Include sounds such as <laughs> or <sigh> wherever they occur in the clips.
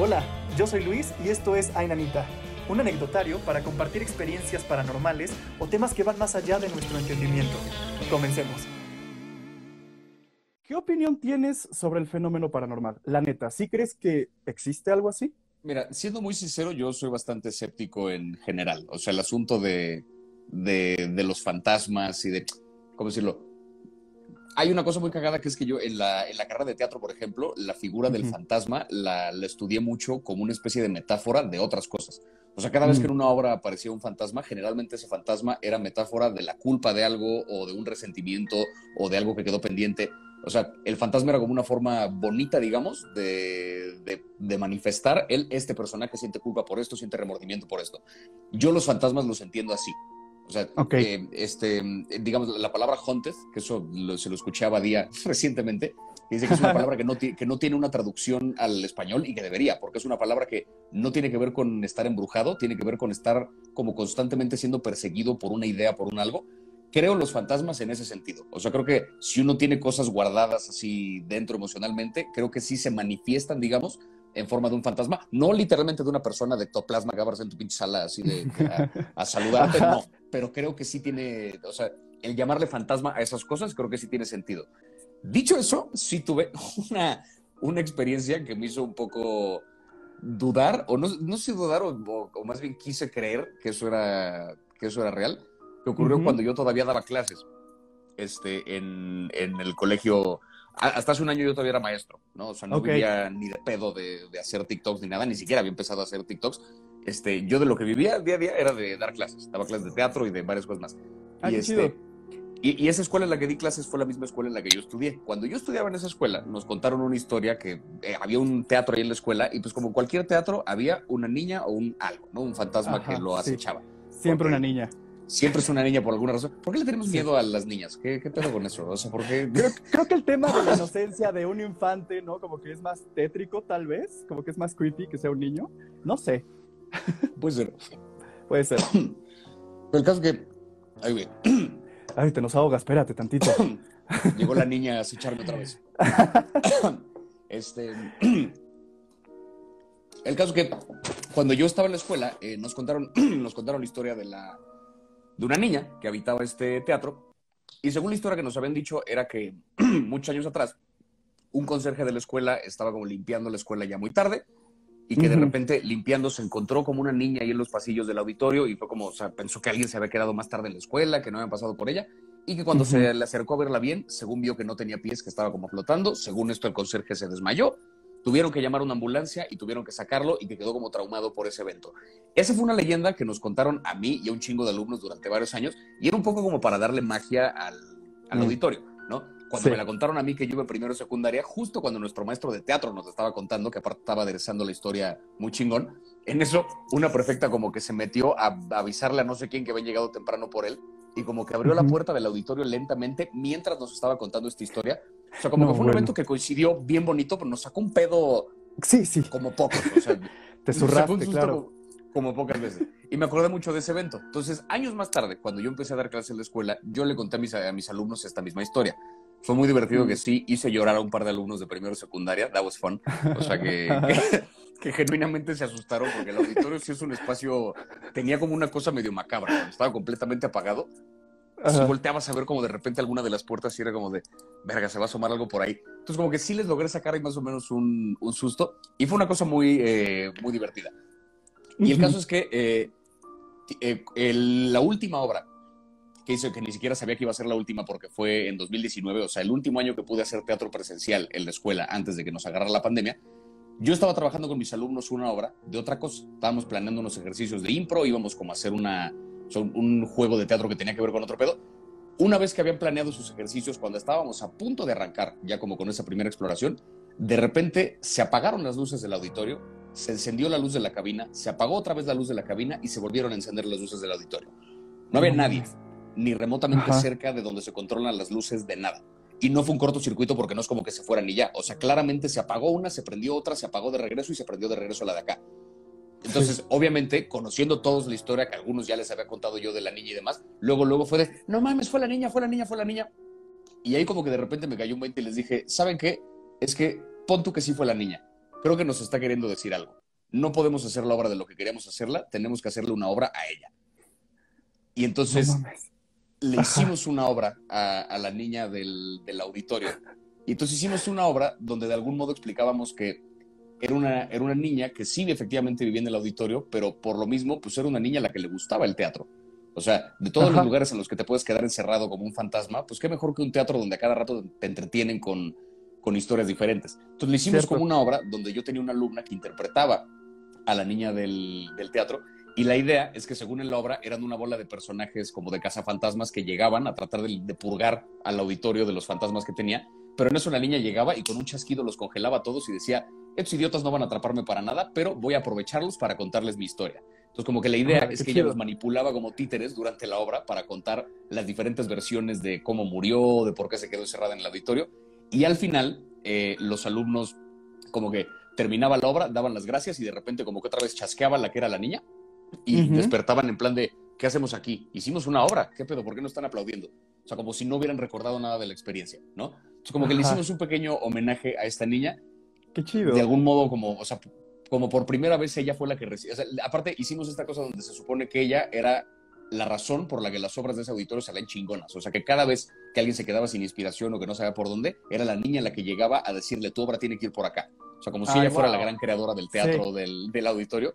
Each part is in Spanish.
Hola, yo soy Luis y esto es Ainanita, un anecdotario para compartir experiencias paranormales o temas que van más allá de nuestro entendimiento. Comencemos. ¿Qué opinión tienes sobre el fenómeno paranormal? La neta, ¿sí crees que existe algo así? Mira, siendo muy sincero, yo soy bastante escéptico en general. O sea, el asunto de, de, de los fantasmas y de, ¿cómo decirlo? Hay una cosa muy cagada que es que yo en la, en la carrera de teatro, por ejemplo, la figura del fantasma la, la estudié mucho como una especie de metáfora de otras cosas. O sea, cada vez que en una obra aparecía un fantasma, generalmente ese fantasma era metáfora de la culpa de algo o de un resentimiento o de algo que quedó pendiente. O sea, el fantasma era como una forma bonita, digamos, de, de- de manifestar él, este personaje siente culpa por esto, siente remordimiento por esto. Yo los fantasmas los entiendo así. O sea, Ok. eh, este, digamos, la palabra haunted, que eso lo- se lo escuché a Badía <laughs> recientemente, dice que es una palabra que no, que no tiene una traducción al español y que debería, porque es una palabra que no tiene que ver con estar embrujado, tiene que ver con estar como constantemente siendo perseguido por una idea, por un algo. Creo los fantasmas en ese sentido. O sea, creo que si uno tiene cosas guardadas así dentro emocionalmente, creo que sí se manifiestan, digamos, en forma de un fantasma. No literalmente de una persona de ectoplasma que abras en tu pinche sala así de a, a saludarte, <laughs> no. Pero creo que sí tiene, o sea, el llamarle fantasma a esas cosas creo que sí tiene sentido. Dicho eso, sí tuve <laughs> una, una experiencia que me hizo un poco dudar, o no, no sé dudar, o, o- o más bien quise creer que eso era, que eso era real, que ocurrió Ujú. cuando yo todavía daba clases este, en, en el colegio. Hasta hace un año yo todavía era maestro, ¿no? O sea, no Ok. vivía ni de pedo de, de hacer TikToks ni nada, ni siquiera había empezado a hacer TikToks. Este, yo de lo que vivía día a día era de dar clases. Daba clases de teatro y de varias cosas más. Ah, y, qué este, chido. y, y esa escuela en la que di clases fue la misma escuela en la que yo estudié. Cuando yo estudiaba en esa escuela, nos contaron una historia que eh, había un teatro ahí en la escuela y pues como cualquier teatro, había una niña o un algo, ¿no? Un fantasma Ajá, que lo sí. acechaba. Siempre ok. una niña. Siempre es una niña por alguna razón. ¿Por qué le tenemos Sí. miedo a las niñas? ¿Qué, qué pedo con eso? O sea, ¿por qué? Creo, creo que el tema de la <laughs> inocencia de un infante, ¿no? Como que es más tétrico, tal vez. Como que es más creepy que sea un niño. No sé. <laughs> Puede ser. Puede ser. Pero <coughs> el caso es que... Ay, güey. <coughs> Ay, te nos ahogas, espérate tantito. <coughs> Llegó la niña a acecharme otra vez. Este. El caso es que cuando yo estaba en la escuela, eh, nos, contaron, nos contaron la historia de, la, de una niña que habitaba este teatro. Y según la historia que nos habían dicho, era que muchos años atrás, un conserje de la escuela estaba como limpiando la escuela ya muy tarde y que de repente limpiando se encontró como una niña ahí en los pasillos del auditorio y fue como, o sea, pensó que alguien se había quedado más tarde en la escuela, que no habían pasado por ella y que cuando se le acercó a verla bien, según vio que no tenía pies, que estaba como flotando, según esto el conserje se desmayó, tuvieron que llamar a una ambulancia y tuvieron que sacarlo y que quedó como traumado por ese evento. Esa fue una leyenda que nos contaron a mí y a un chingo de alumnos durante varios años y era un poco como para darle magia al, al Mm. auditorio, ¿no? Cuando Sí. me la contaron a mí que yo iba primero secundaria, justo cuando nuestro maestro de teatro nos estaba contando, que aparte estaba aderezando la historia muy chingón, en eso una prefecta como que se metió a a avisarle a no sé quién que había llegado temprano por él y como que abrió la Ujú. puerta del auditorio lentamente mientras nos estaba contando esta historia. O sea, como No, que fue un bueno. evento que coincidió bien bonito, pero nos sacó un pedo Sí, sí. como poco. O sea, <laughs> Te un zurraste, claro. Como, como pocas veces. Y me acordé mucho de ese evento. Entonces, años más tarde, cuando yo empecé a dar clases en la escuela, yo le conté a mis, a mis alumnos esta misma historia. Fue muy divertido Mm. que sí hice llorar a un par de alumnos de primero y secundaria. That was fun. O sea, que, <laughs> que, <laughs> que genuinamente se asustaron porque el auditorio sí es un espacio, tenía como una cosa medio macabra. Estaba completamente apagado. Si Ajá. volteabas a ver como de repente alguna de las puertas y era como de, verga, se va a asomar algo por ahí. Entonces como que sí les logré sacar ahí más o menos un, un susto y fue una cosa muy, eh, muy divertida. Y el caso es que eh, eh, el- la última obra que hice, que ni siquiera sabía que iba a ser la última porque fue en 2019, o sea, el último año que pude hacer teatro presencial en la escuela antes de que nos agarrara la pandemia, yo estaba trabajando con mis alumnos una obra de otra cosa. Estábamos planeando unos ejercicios de impro, íbamos como a hacer una, un juego de teatro que tenía que ver con otro pedo. Una vez que habían planeado sus ejercicios, cuando estábamos a punto de arrancar, ya como con esa primera exploración, de repente se apagaron las luces del auditorio, se encendió la luz de la cabina, se apagó otra vez la luz de la cabina y se volvieron a encender las luces del auditorio. No había nadie. Ni remotamente Ajá. cerca de donde se controlan las luces de nada. Y no fue un cortocircuito porque no es como que se fueran y ya. O sea, claramente se apagó una, se prendió otra, se apagó de regreso y se prendió de regreso la de acá. Entonces, obviamente, conociendo todos la historia que algunos ya les había contado yo de la niña y demás, luego, luego fue de, no mames, fue la niña, fue la niña, fue la niña. Y ahí como que de repente me cayó un 20 y les dije, ¿saben qué? Es que pon tú que sí fue la niña. creo que nos está queriendo decir algo. No podemos hacer la obra de lo que queríamos hacerla, tenemos que hacerle una obra a ella. Y entonces le hicimos una obra a, la niña del, auditorio. Y entonces hicimos una obra donde de algún modo explicábamos que era una, era una niña que sí efectivamente vivía en el auditorio, pero por lo mismo, pues era una niña a la que le gustaba el teatro. O sea, de todos los lugares en los que te puedes quedar encerrado como un fantasma, pues qué mejor que un teatro donde a cada rato te entretienen con, con historias diferentes. Entonces le hicimos como una obra donde yo tenía una alumna que interpretaba a la niña del, del teatro y la idea es que según en la obra eran una bola de personajes como de cazafantasmas que llegaban a tratar de, purgar al auditorio de los fantasmas que tenía, pero en eso la niña llegaba y con un chasquido los congelaba a todos y decía, estos idiotas no van a atraparme para nada, pero voy a aprovecharlos para contarles mi historia. Entonces, como que la idea es que ella los manipulaba como títeres durante la obra para contar las diferentes versiones de cómo murió, de por qué se quedó encerrada en el auditorio. Y al final, eh, los alumnos como que terminaba la obra, daban las gracias y de repente como que otra vez chasqueaban la que era la niña y despertaban en plan de, ¿qué hacemos aquí? Hicimos una obra, ¿qué pedo? ¿Por qué no están aplaudiendo? O sea, como si no hubieran recordado nada de la experiencia, ¿no? Entonces, como que le hicimos un pequeño homenaje a esta niña. Qué chido. De algún modo, como, o sea, como por primera vez ella fue la que recibió. O sea, aparte, hicimos esta cosa donde se supone que ella era la razón por la que las obras de ese auditorio salían chingonas. O sea, que cada vez que alguien se quedaba sin inspiración o que no sabía por dónde, era la niña la que llegaba a decirle, tu obra tiene que ir por acá. O sea, como si ella fuera la gran creadora del teatro, del, del, auditorio.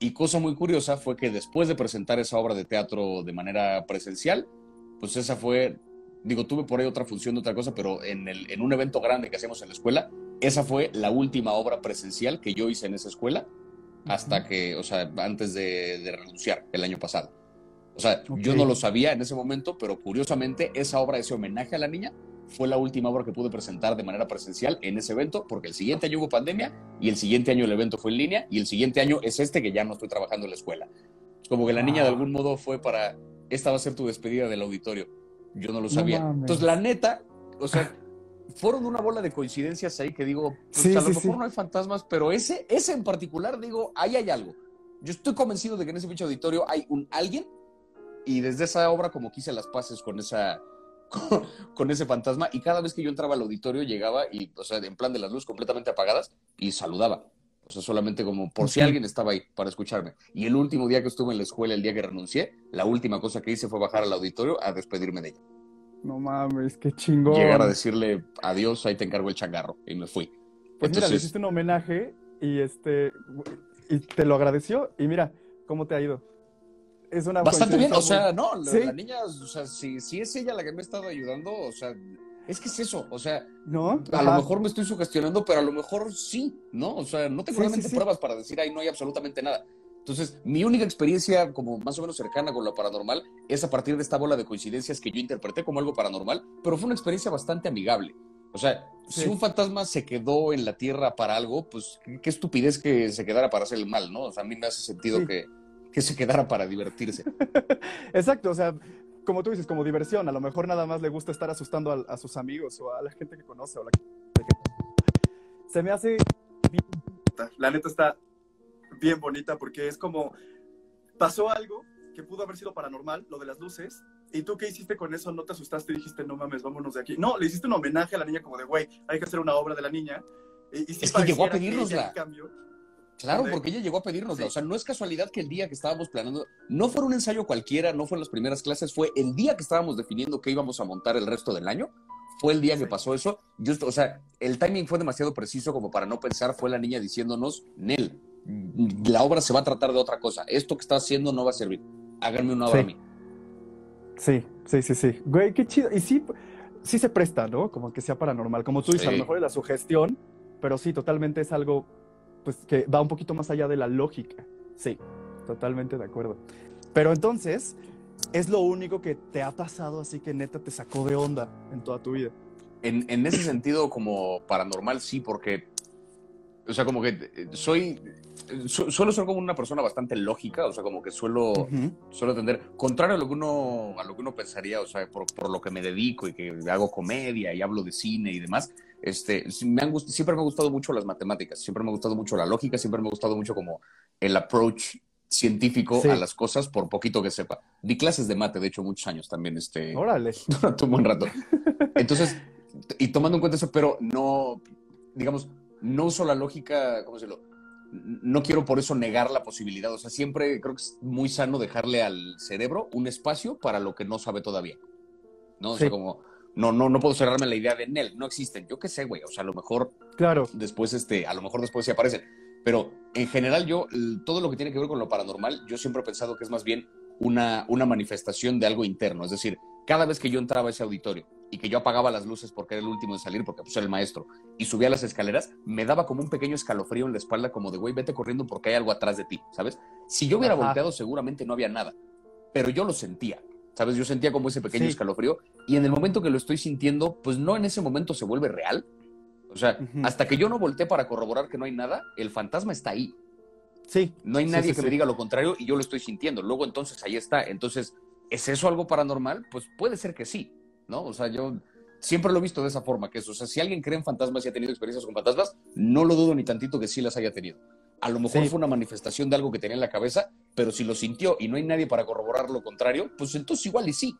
Y cosa muy curiosa fue que después de presentar esa obra de teatro de manera presencial, pues esa fue, digo, tuve por ahí otra función de otra cosa, pero en, el, en un evento grande que hacemos en la escuela, esa fue la última obra presencial que yo hice en esa escuela hasta que, o sea, antes de, renunciar el año pasado. O sea, yo no lo sabía en ese momento, pero curiosamente esa obra, ese homenaje a la niña, fue la última obra que pude presentar de manera presencial en ese evento, porque el siguiente año hubo pandemia y el siguiente año el evento fue en línea y el siguiente año es este que ya no estoy trabajando en la escuela. Como que la niña de algún modo fue para, esta va a ser tu despedida del auditorio. Yo no lo sabía. Entonces, la neta, o sea, fueron una bola de coincidencias ahí que digo, pues, a lo mejor no hay fantasmas, pero ese, ese en particular, digo, ahí hay algo. Yo estoy convencido de que en ese pinche auditorio hay un alguien y desde esa obra como quise las paces con esa con, ese fantasma y cada vez que yo entraba al auditorio llegaba y, o sea, en plan de las luces completamente apagadas y saludaba. O sea, solamente como por si alguien estaba ahí para escucharme. Y el último día que estuve en la escuela, el día que renuncié, la última cosa que hice fue bajar al auditorio a despedirme de ella. No mames, qué chingón. Llegar a decirle adiós, ahí te encargo el changarro. Y me fui. Pues mira, le hiciste un homenaje y este y te lo agradeció. Y mira, ¿cómo te ha ido? Es una Bastante bien, o sea, no, la, niña, o sea, si, si, es ella la que me ha estado ayudando, o sea, es que es eso, o sea, ¿no? A lo mejor me estoy sugestionando, pero a lo mejor sí, ¿no? O sea, no tengo realmente pruebas para decir, ahí no hay absolutamente nada. Entonces, mi única experiencia como más o menos cercana con lo paranormal es a partir de esta bola de coincidencias que yo interpreté como algo paranormal, pero fue una experiencia bastante amigable. O sea, si un fantasma se quedó en la Tierra para algo, pues qué estupidez que se quedara para hacer el mal, ¿no? O sea, a mí me hace sentido que, que se quedara para divertirse. <laughs> Exacto, o sea, como tú dices, como diversión, a lo mejor nada más le gusta estar asustando a, sus amigos o a la gente que conoce. O la... Se me hace... La neta está bien bonita porque es como, pasó algo que pudo haber sido paranormal, lo de las luces, ¿Y tú qué hiciste con eso? ¿No te asustaste y dijiste, no mames, vámonos de aquí? No, le hiciste un homenaje a la niña como de, güey, hay que hacer una obra de la niña. Y, es que llegó a pedirnosla. Claro, porque ella llegó a pedirnos. O sea, no es casualidad que el día que estábamos planeando, no fue un ensayo cualquiera, no fue en las primeras clases, fue el día que estábamos definiendo qué íbamos a montar el resto del año. Fue el día que pasó eso. o sea, el timing fue demasiado preciso como para no pensar. Fue la niña diciéndonos, Nel, la obra se va a tratar de otra cosa. Esto que está haciendo no va a servir. Háganme una obra a mí. Sí, sí, sí, sí. Güey, qué chido. Y sí, sí se presta, ¿no? Como que sea paranormal. Como tú dices, a lo mejor es la sugestión, pero sí, totalmente es algo pues que va un poquito más allá de la lógica. Sí, totalmente de acuerdo. Pero entonces, es lo único que te ha pasado así que neta te sacó de onda en toda tu vida. En, en ese sentido, como paranormal, sí, porque, o sea, como que eh, soy, suelo ser como una persona bastante lógica, o sea, como que suelo, suelo atender, contrario a lo, que uno, a lo que uno pensaría, o sea, por, por lo que me dedico y que hago comedia y hablo de cine y demás, este, me han siempre me ha gustado mucho las matemáticas, siempre me ha gustado mucho la lógica, siempre me ha gustado mucho como el approach científico a las cosas, por poquito que sepa. Di clases de mate, de hecho, muchos años también. Este, Órale. <laughs> un buen rato. Entonces, y tomando en cuenta eso, pero no, digamos, no uso la lógica, ¿cómo decirlo? No quiero por eso negar la posibilidad. O sea, siempre creo que es muy sano dejarle al cerebro un espacio para lo que no sabe todavía. ¿No? O sea, como, no, no, no puedo cerrarme la idea de Nel, no existen. Yo qué sé, güey. O sea, a lo mejor. Claro. Después, este, a lo mejor después sí aparecen. Pero en general, yo, todo lo que tiene que ver con lo paranormal, yo siempre he pensado que es más bien una, una manifestación de algo interno. Es decir, cada vez que yo entraba a ese auditorio y que yo apagaba las luces porque era el último en salir, porque pues era el maestro, y subía las escaleras, me daba como un pequeño escalofrío en la espalda, como de, güey, vete corriendo porque hay algo atrás de ti, ¿sabes? Si yo hubiera volteado, seguramente no había nada, pero yo lo sentía, ¿sabes? Yo sentía como ese pequeño escalofrío, y en el momento que lo estoy sintiendo, pues no en ese momento se vuelve real. O sea, hasta que yo no volteé para corroborar que no hay nada, el fantasma está ahí. Sí. No hay nadie que me diga lo contrario y yo lo estoy sintiendo. Luego entonces ahí está. Entonces, ¿es eso algo paranormal? Pues puede ser que sí, ¿no? O sea, yo siempre lo he visto de esa forma, que es, o sea, si alguien cree en fantasmas y ha tenido experiencias con fantasmas, no lo dudo ni tantito que sí las haya tenido. A lo mejor fue una manifestación de algo que tenía en la cabeza, pero si lo sintió y no hay nadie para corroborar lo contrario, pues entonces igual y sí.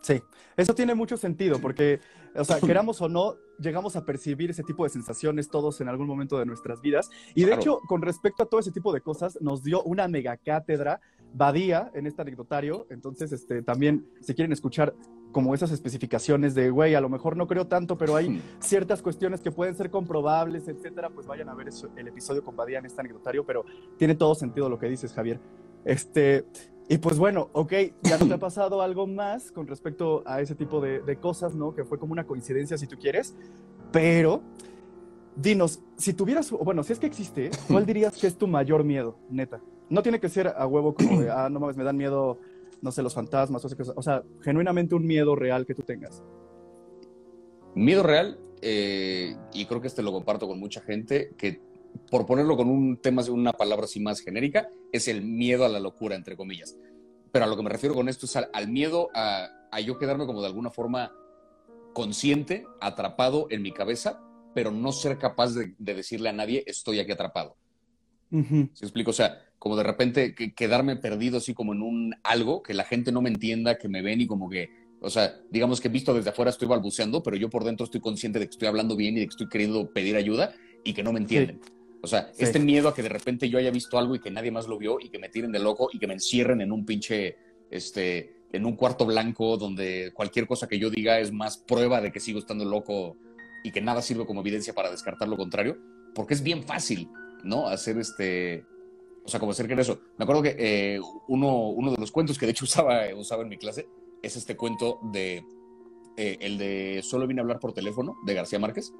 Sí, eso tiene mucho sentido porque, o sea, <laughs> queramos o no, llegamos a percibir ese tipo de sensaciones todos en algún momento de nuestras vidas. Y de hecho, con respecto a todo ese tipo de cosas, nos dio una mega cátedra Badía en este anecdotario. Entonces, este, también, si quieren escuchar como esas especificaciones de, güey, a lo mejor no creo tanto, pero hay ciertas cuestiones que pueden ser comprobables, etcétera, pues vayan a ver el episodio con Badía en este anecdotario, pero tiene todo sentido lo que dices, Javier. Este, y pues bueno, ok, ya no te ha <clears throat> pasado algo más con respecto a ese tipo de, de, cosas, ¿no? Que fue como una coincidencia, si tú quieres, pero dinos, si tuvieras, bueno, si es que existe, ¿cuál <clears throat> dirías que es tu mayor miedo, neta? No tiene que ser a huevo como de, ah, no mames, me dan miedo, no sé, los fantasmas, o sea, o sea genuinamente un miedo real que tú tengas. Miedo real, eh, y creo que este lo comparto con mucha gente, que por ponerlo con un tema, una palabra así más genérica, es el miedo a la locura, entre comillas. Pero a lo que me refiero con esto es al, miedo a, yo quedarme como de alguna forma consciente, atrapado en mi cabeza, pero no ser capaz de, decirle a nadie, estoy aquí atrapado. Uh explico? O sea, como de repente quedarme perdido así como en un algo, que la gente no me entienda, que me ven y como que, o sea, digamos que visto desde afuera estoy balbuceando, pero yo por dentro estoy consciente de que estoy hablando bien y de que estoy queriendo pedir ayuda y que no me entienden. O sea, este miedo a que de repente yo haya visto algo y que nadie más lo vio y que me tiren de loco y que me encierren en un pinche, este, en un cuarto blanco donde cualquier cosa que yo diga es más prueba de que sigo estando loco y que nada sirve como evidencia para descartar lo contrario, porque es bien fácil, ¿no? Hacer este, o sea, como hacer que eso. Me acuerdo que eh, uno, uno de los cuentos que de hecho <laughs> usaba, usaba en mi clase es este cuento de, eh, el de Solo vine a hablar por teléfono, de García Márquez.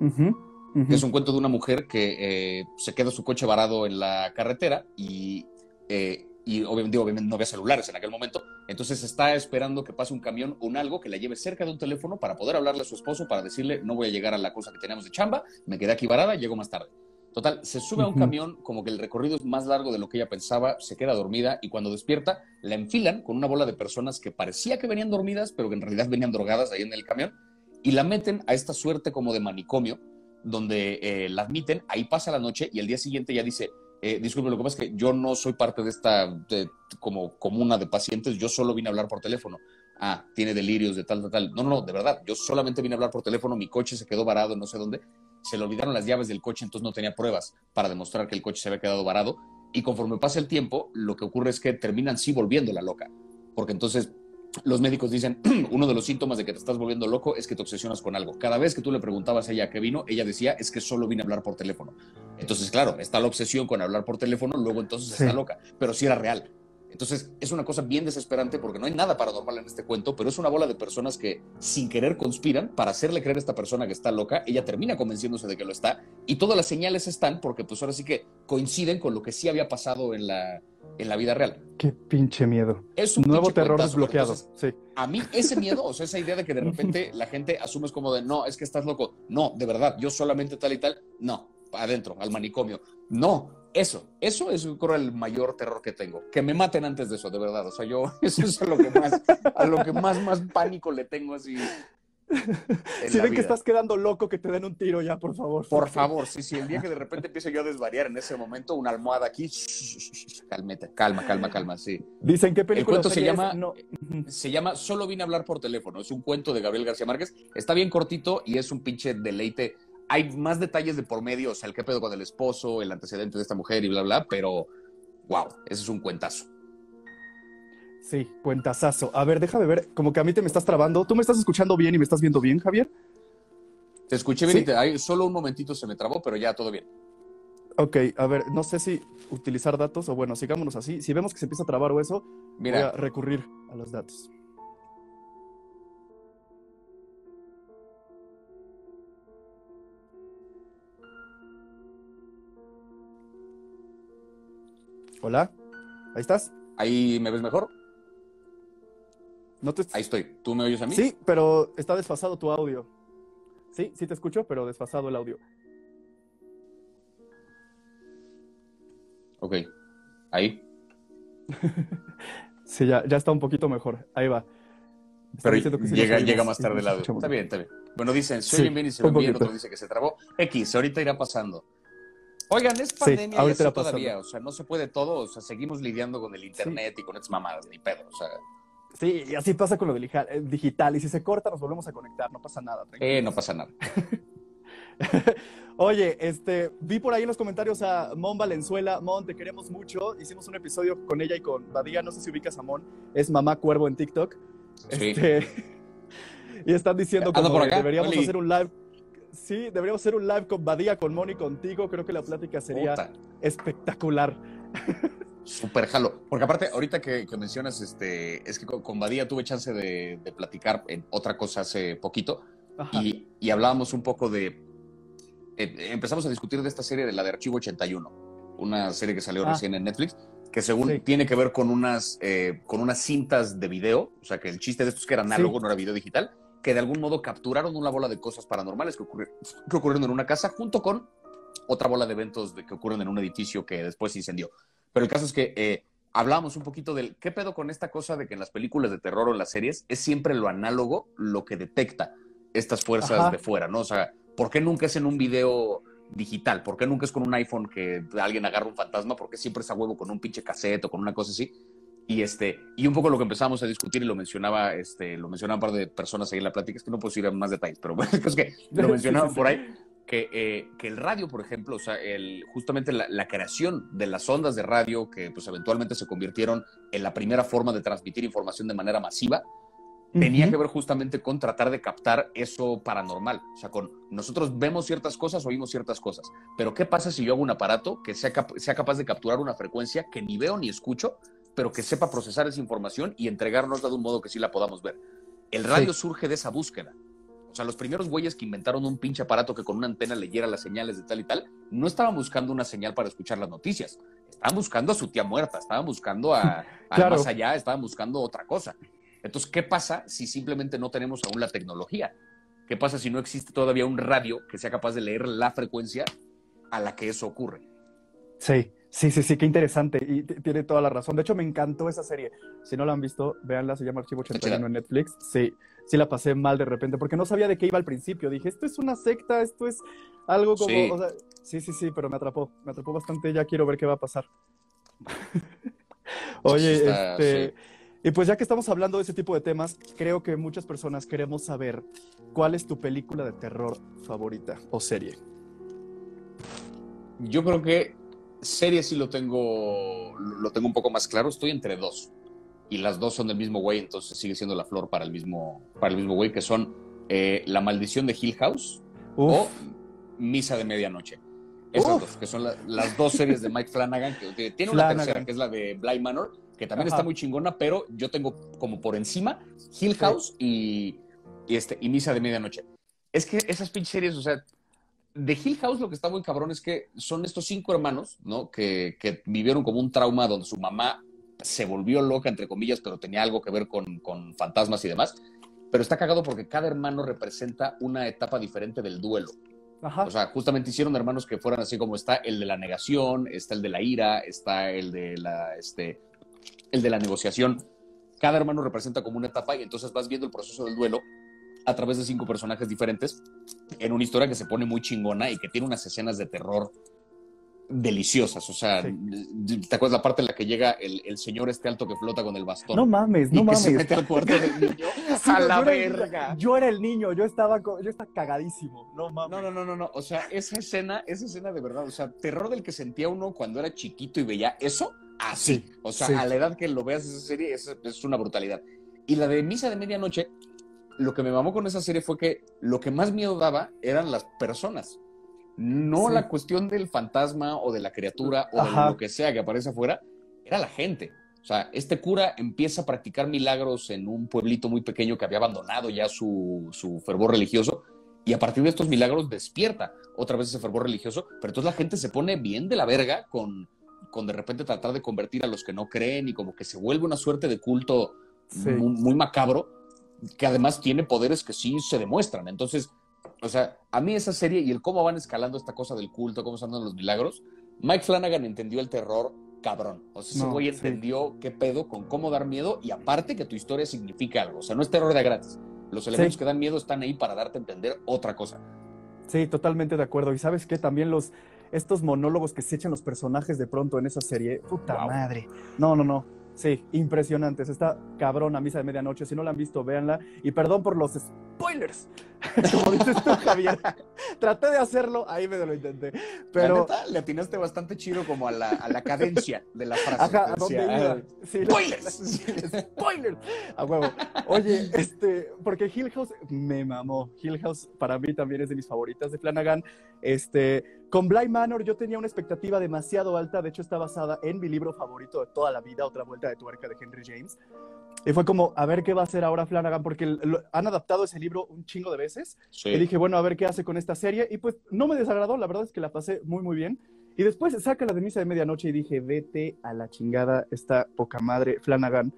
Es un cuento de una mujer que eh, se queda su coche varado en la carretera y, eh, y obviamente, obviamente, no había celulares en aquel momento. Entonces está esperando que pase un camión o un algo que la lleve cerca de un teléfono para poder hablarle a su esposo para decirle, no voy a llegar a la cosa que tenemos de chamba, me quedé aquí varada, llego más tarde. Total, se sube a un camión, como que el recorrido es más largo de lo que ella pensaba, se queda dormida y cuando despierta la enfilan con una bola de personas que parecía que venían dormidas, pero que en realidad venían drogadas ahí en el camión y la meten a esta suerte como de manicomio donde eh, la admiten, ahí pasa la noche y el día siguiente ya dice, eh, disculpe, lo que pasa es que yo no soy parte de esta como comuna de pacientes, yo solo vine a hablar por teléfono. Ah, tiene delirios de tal, tal, tal. No, no, no, de verdad, yo solamente vine a hablar por teléfono, mi coche se quedó varado no sé dónde, se le olvidaron las llaves del coche, entonces no tenía pruebas para demostrar que el coche se había quedado varado. Y conforme pasa el tiempo, lo que ocurre es que terminan sí volviendo la loca, porque entonces los médicos dicen, <clears throat> uno de los síntomas de que te estás volviendo loco es que te obsesionas con algo. Cada vez que tú le preguntabas a ella qué vino, ella decía, es que solo vine a hablar por teléfono. Entonces, claro, está la obsesión con hablar por teléfono, luego entonces está loca, pero sí era real. Entonces, es una cosa bien desesperante porque no hay nada paranormal en este cuento, pero es una bola de personas que sin querer conspiran para hacerle creer a esta persona que está loca. Ella termina convenciéndose de que lo está y todas las señales están porque pues ahora sí que coinciden con lo que sí había pasado en la, en la vida real. Qué pinche miedo. Es un nuevo terror desbloqueado. sí. A mí ese miedo, o sea, esa idea de que de repente la gente asume como de, no, es que estás loco. No, de verdad, yo solamente tal y tal. No, adentro, al manicomio. No, eso, eso es creo el mayor terror que tengo. Que me maten antes de eso, de verdad. O sea, yo, <laughs> eso es a lo que más, a lo que más, más pánico le tengo así. Si ven que estás quedando loco, que te den un tiro ya, por favor. Por favor, sí, sí. El día que de repente empiezo yo a desvariar en ese momento, una almohada aquí, calmete, calma, calma, calma, sí. Dicen qué película. El cuento se llama, se llama Solo vine a hablar por teléfono. Es un cuento de Gabriel García Márquez. Está bien cortito y es un pinche deleite hay más detalles de por medio, o sea, el qué pedo con el esposo, el antecedente de esta mujer y bla, bla, pero wow, ese es un cuentazo. Sí, cuentazazo. A ver, déjame ver, como que a mí te me estás trabando. ¿Tú me estás escuchando bien y me estás viendo bien, Javier? Te escuché bien y te, solo un momentito se me trabó, pero ya todo bien. Ok, a ver, no sé si utilizar datos o bueno, sigámonos así. Si vemos que se empieza a trabar o eso, voy a recurrir a los datos. Hola, ¿ahí estás? ¿Ahí me ves mejor? No te... Ahí estoy. ¿Tú me oyes a mí? Sí, pero está desfasado tu audio. Sí, sí te escucho, pero desfasado el audio. Ok. Ahí. <laughs> sí, ya, ya está un poquito mejor. Ahí va. pero llega, llega más tarde el audio. Está bien, está bien. Bueno, dicen, se oyen bien y se ven bien, otro dice que se trabó. X, ahorita irá pasando. Oigan, es pandemia y eso todavía, o sea, no se puede todo, o sea, seguimos lidiando con el internet y con estas mamadas, ni pedo, o sea. Sí, y así pasa con lo eh, digital, y si se corta nos volvemos a conectar, no pasa nada. Eh, no pasa nada. <laughs> Oye, este, vi por ahí en los comentarios a Mon Valenzuela. Mon, te queremos mucho. Hicimos un episodio con ella y con Badía. No sé si ubicas a Mon. Es Mamá Cuervo en TikTok. Sí. Este, <laughs> y están diciendo que deberíamos hacer un live Sí, deberíamos hacer un live con Badía, con Moni, contigo. Creo que la plática sería espectacular. Súper jalo. Porque aparte, ahorita que, mencionas, este, es que con, Badía tuve chance de, platicar en otra cosa hace poquito y, hablábamos un poco de. Eh, empezamos a discutir de esta serie de la de Archivo 81, una serie que salió ah. recién en Netflix, que según tiene que ver con unas, eh, con unas cintas de video, o sea que el chiste de esto es que era análogo, no era video digital, que de algún modo capturaron una bola de cosas paranormales que, ocurrieron en una casa junto con otra bola de eventos que ocurren en un edificio que después se incendió. Pero el caso es que eh, hablábamos un poquito del qué pedo con esta cosa de que en las películas de terror o en las series es siempre lo análogo lo que detecta estas fuerzas de fuera, ¿no? O sea, ¿por qué nunca es en un video digital? ¿Por qué nunca es con un iPhone que alguien agarra un fantasma? ¿Por qué siempre es a huevo con un pinche cassette o con una cosa así? Y, este, y un poco lo que empezamos a discutir y lo mencionaba, este, lo mencionaba un par de personas ahí en la plática, es que no puedo ir a más detalles, pero <laughs> bueno, es que lo mencionaban por ahí, que, eh, que, el radio, por ejemplo, o sea, el, justamente la, creación de las ondas de radio que pues eventualmente se convirtieron en la primera forma de transmitir información de manera masiva, tenía que ver justamente con tratar de captar eso paranormal. O sea, con nosotros vemos ciertas cosas, oímos ciertas cosas, pero ¿qué pasa si yo hago un aparato que sea, sea capaz de capturar una frecuencia que ni veo ni escucho, pero que sepa procesar esa información y entregárnosla de un modo que sí la podamos ver. El radio surge de esa búsqueda. O sea, los primeros güeyes que inventaron un pinche aparato que con una antena leyera las señales de tal y tal, no estaban buscando una señal para escuchar las noticias. Estaban buscando a su tía muerta, estaban buscando a, <laughs> más allá, estaban buscando otra cosa. Entonces, ¿qué pasa si simplemente no tenemos aún la tecnología? ¿Qué pasa si no existe todavía un radio que sea capaz de leer la frecuencia a la que eso ocurre? Sí, Sí, sí, sí, qué interesante. Y tiene toda la razón. De hecho, me encantó esa serie. Si no la han visto, véanla, se llama Archivo 81 en Netflix. Sí, sí la pasé mal de repente, porque no sabía de qué iba al principio. Dije, esto es una secta, esto es algo como. Sí, o sea, sí, sí, sí, pero me atrapó. Me atrapó bastante. Ya quiero ver qué va a pasar. <laughs> Oye, este. Y pues ya que estamos hablando de ese tipo de temas, creo que muchas personas queremos saber cuál es tu película de terror favorita o serie. Yo creo que Serie sí lo tengo, lo tengo un poco más claro. Estoy entre dos. Y las dos son del mismo güey, entonces sigue siendo la flor para el mismo, para el mismo güey, que son eh, La Maldición de Hill House o Misa de Medianoche. Esas dos, que son las dos series de Mike Flanagan, que tiene una tercera, que es la de Bly Manor, que también está muy chingona, pero yo tengo como por encima Hill House y, y, este, y Misa de Medianoche. Es que esas pinches series, o sea, de Hill House lo que está muy cabrón es que son estos cinco hermanos, ¿no? Que, vivieron como un trauma donde su mamá se volvió loca, entre comillas, pero tenía algo que ver con, fantasmas y demás. Pero está cagado porque cada hermano representa una etapa diferente del duelo. O sea, justamente hicieron hermanos que fueran así como está el de la negación, está el de la ira, está el de la, este, el de la negociación. Cada hermano representa como una etapa y entonces vas viendo el proceso del duelo a través de cinco personajes diferentes en una historia que se pone muy chingona y que tiene unas escenas de terror deliciosas. O sea, ¿te acuerdas la parte en la que llega el, señor este alto que flota con el bastón? No mames, no mames. se mete al cuarto del niño. <laughs> a la verga. yo era el niño, yo estaba, yo estaba cagadísimo. No mames. No, no, no, no, no. O sea, esa escena, esa escena de verdad, o sea, terror del que sentía uno cuando era chiquito y veía eso, así. o sea, a la edad que lo veas esa serie, es, es una brutalidad. Y la de Misa de Medianoche, lo que me mamó con esa serie fue que lo que más miedo daba eran las personas. No la cuestión del fantasma o de la criatura o de lo que sea que aparece afuera, era la gente. O sea, este cura empieza a practicar milagros en un pueblito muy pequeño que había abandonado ya su, su fervor religioso y a partir de estos milagros despierta otra vez ese fervor religioso, pero entonces la gente se pone bien de la verga con, con de repente tratar de convertir a los que no creen y como que se vuelve una suerte de culto muy, macabro, que además tiene poderes que sí se demuestran. Entonces, o sea, a mí esa serie y el cómo van escalando esta cosa del culto, cómo están dando los milagros, Mike Flanagan entendió el terror cabrón. O sea, ese güey entendió qué pedo con cómo dar miedo y aparte que tu historia significa algo. O sea, no es terror de gratis. Los elementos que dan miedo están ahí para darte a entender otra cosa. Sí, totalmente de acuerdo. Y sabes qué, también los estos monólogos que se echan los personajes de pronto en esa serie, puta madre. No, no, no. Sí, impresionantes. Está cabrona Misa de Medianoche. Si no la han visto, véanla. Y perdón por los spoilers. <laughs> Como dices tú, Javier. <laughs> Traté de hacerlo, ahí me lo intenté. Pero. le atinaste bastante chido como a la, a la cadencia de la frase. Ajá, ¿a dónde iba? spoilers. <laughs> spoilers. A huevo. Oye, este, porque Hill House me mamó. Hill House para mí también es de mis favoritas de Flanagan. Este con Bly Manor yo tenía una expectativa demasiado alta, de hecho está basada en mi libro favorito de toda la vida, Otra Vuelta de Tuerca de Henry James. Y fue como, a ver qué va a hacer ahora Flanagan, porque han adaptado ese libro un chingo de veces. Y dije, bueno, a ver qué hace con esta serie. Y pues no me desagradó, la verdad es que la pasé muy, muy bien. Y después saca la de Misa de Medianoche y dije, vete a la chingada esta poca madre Flanagan.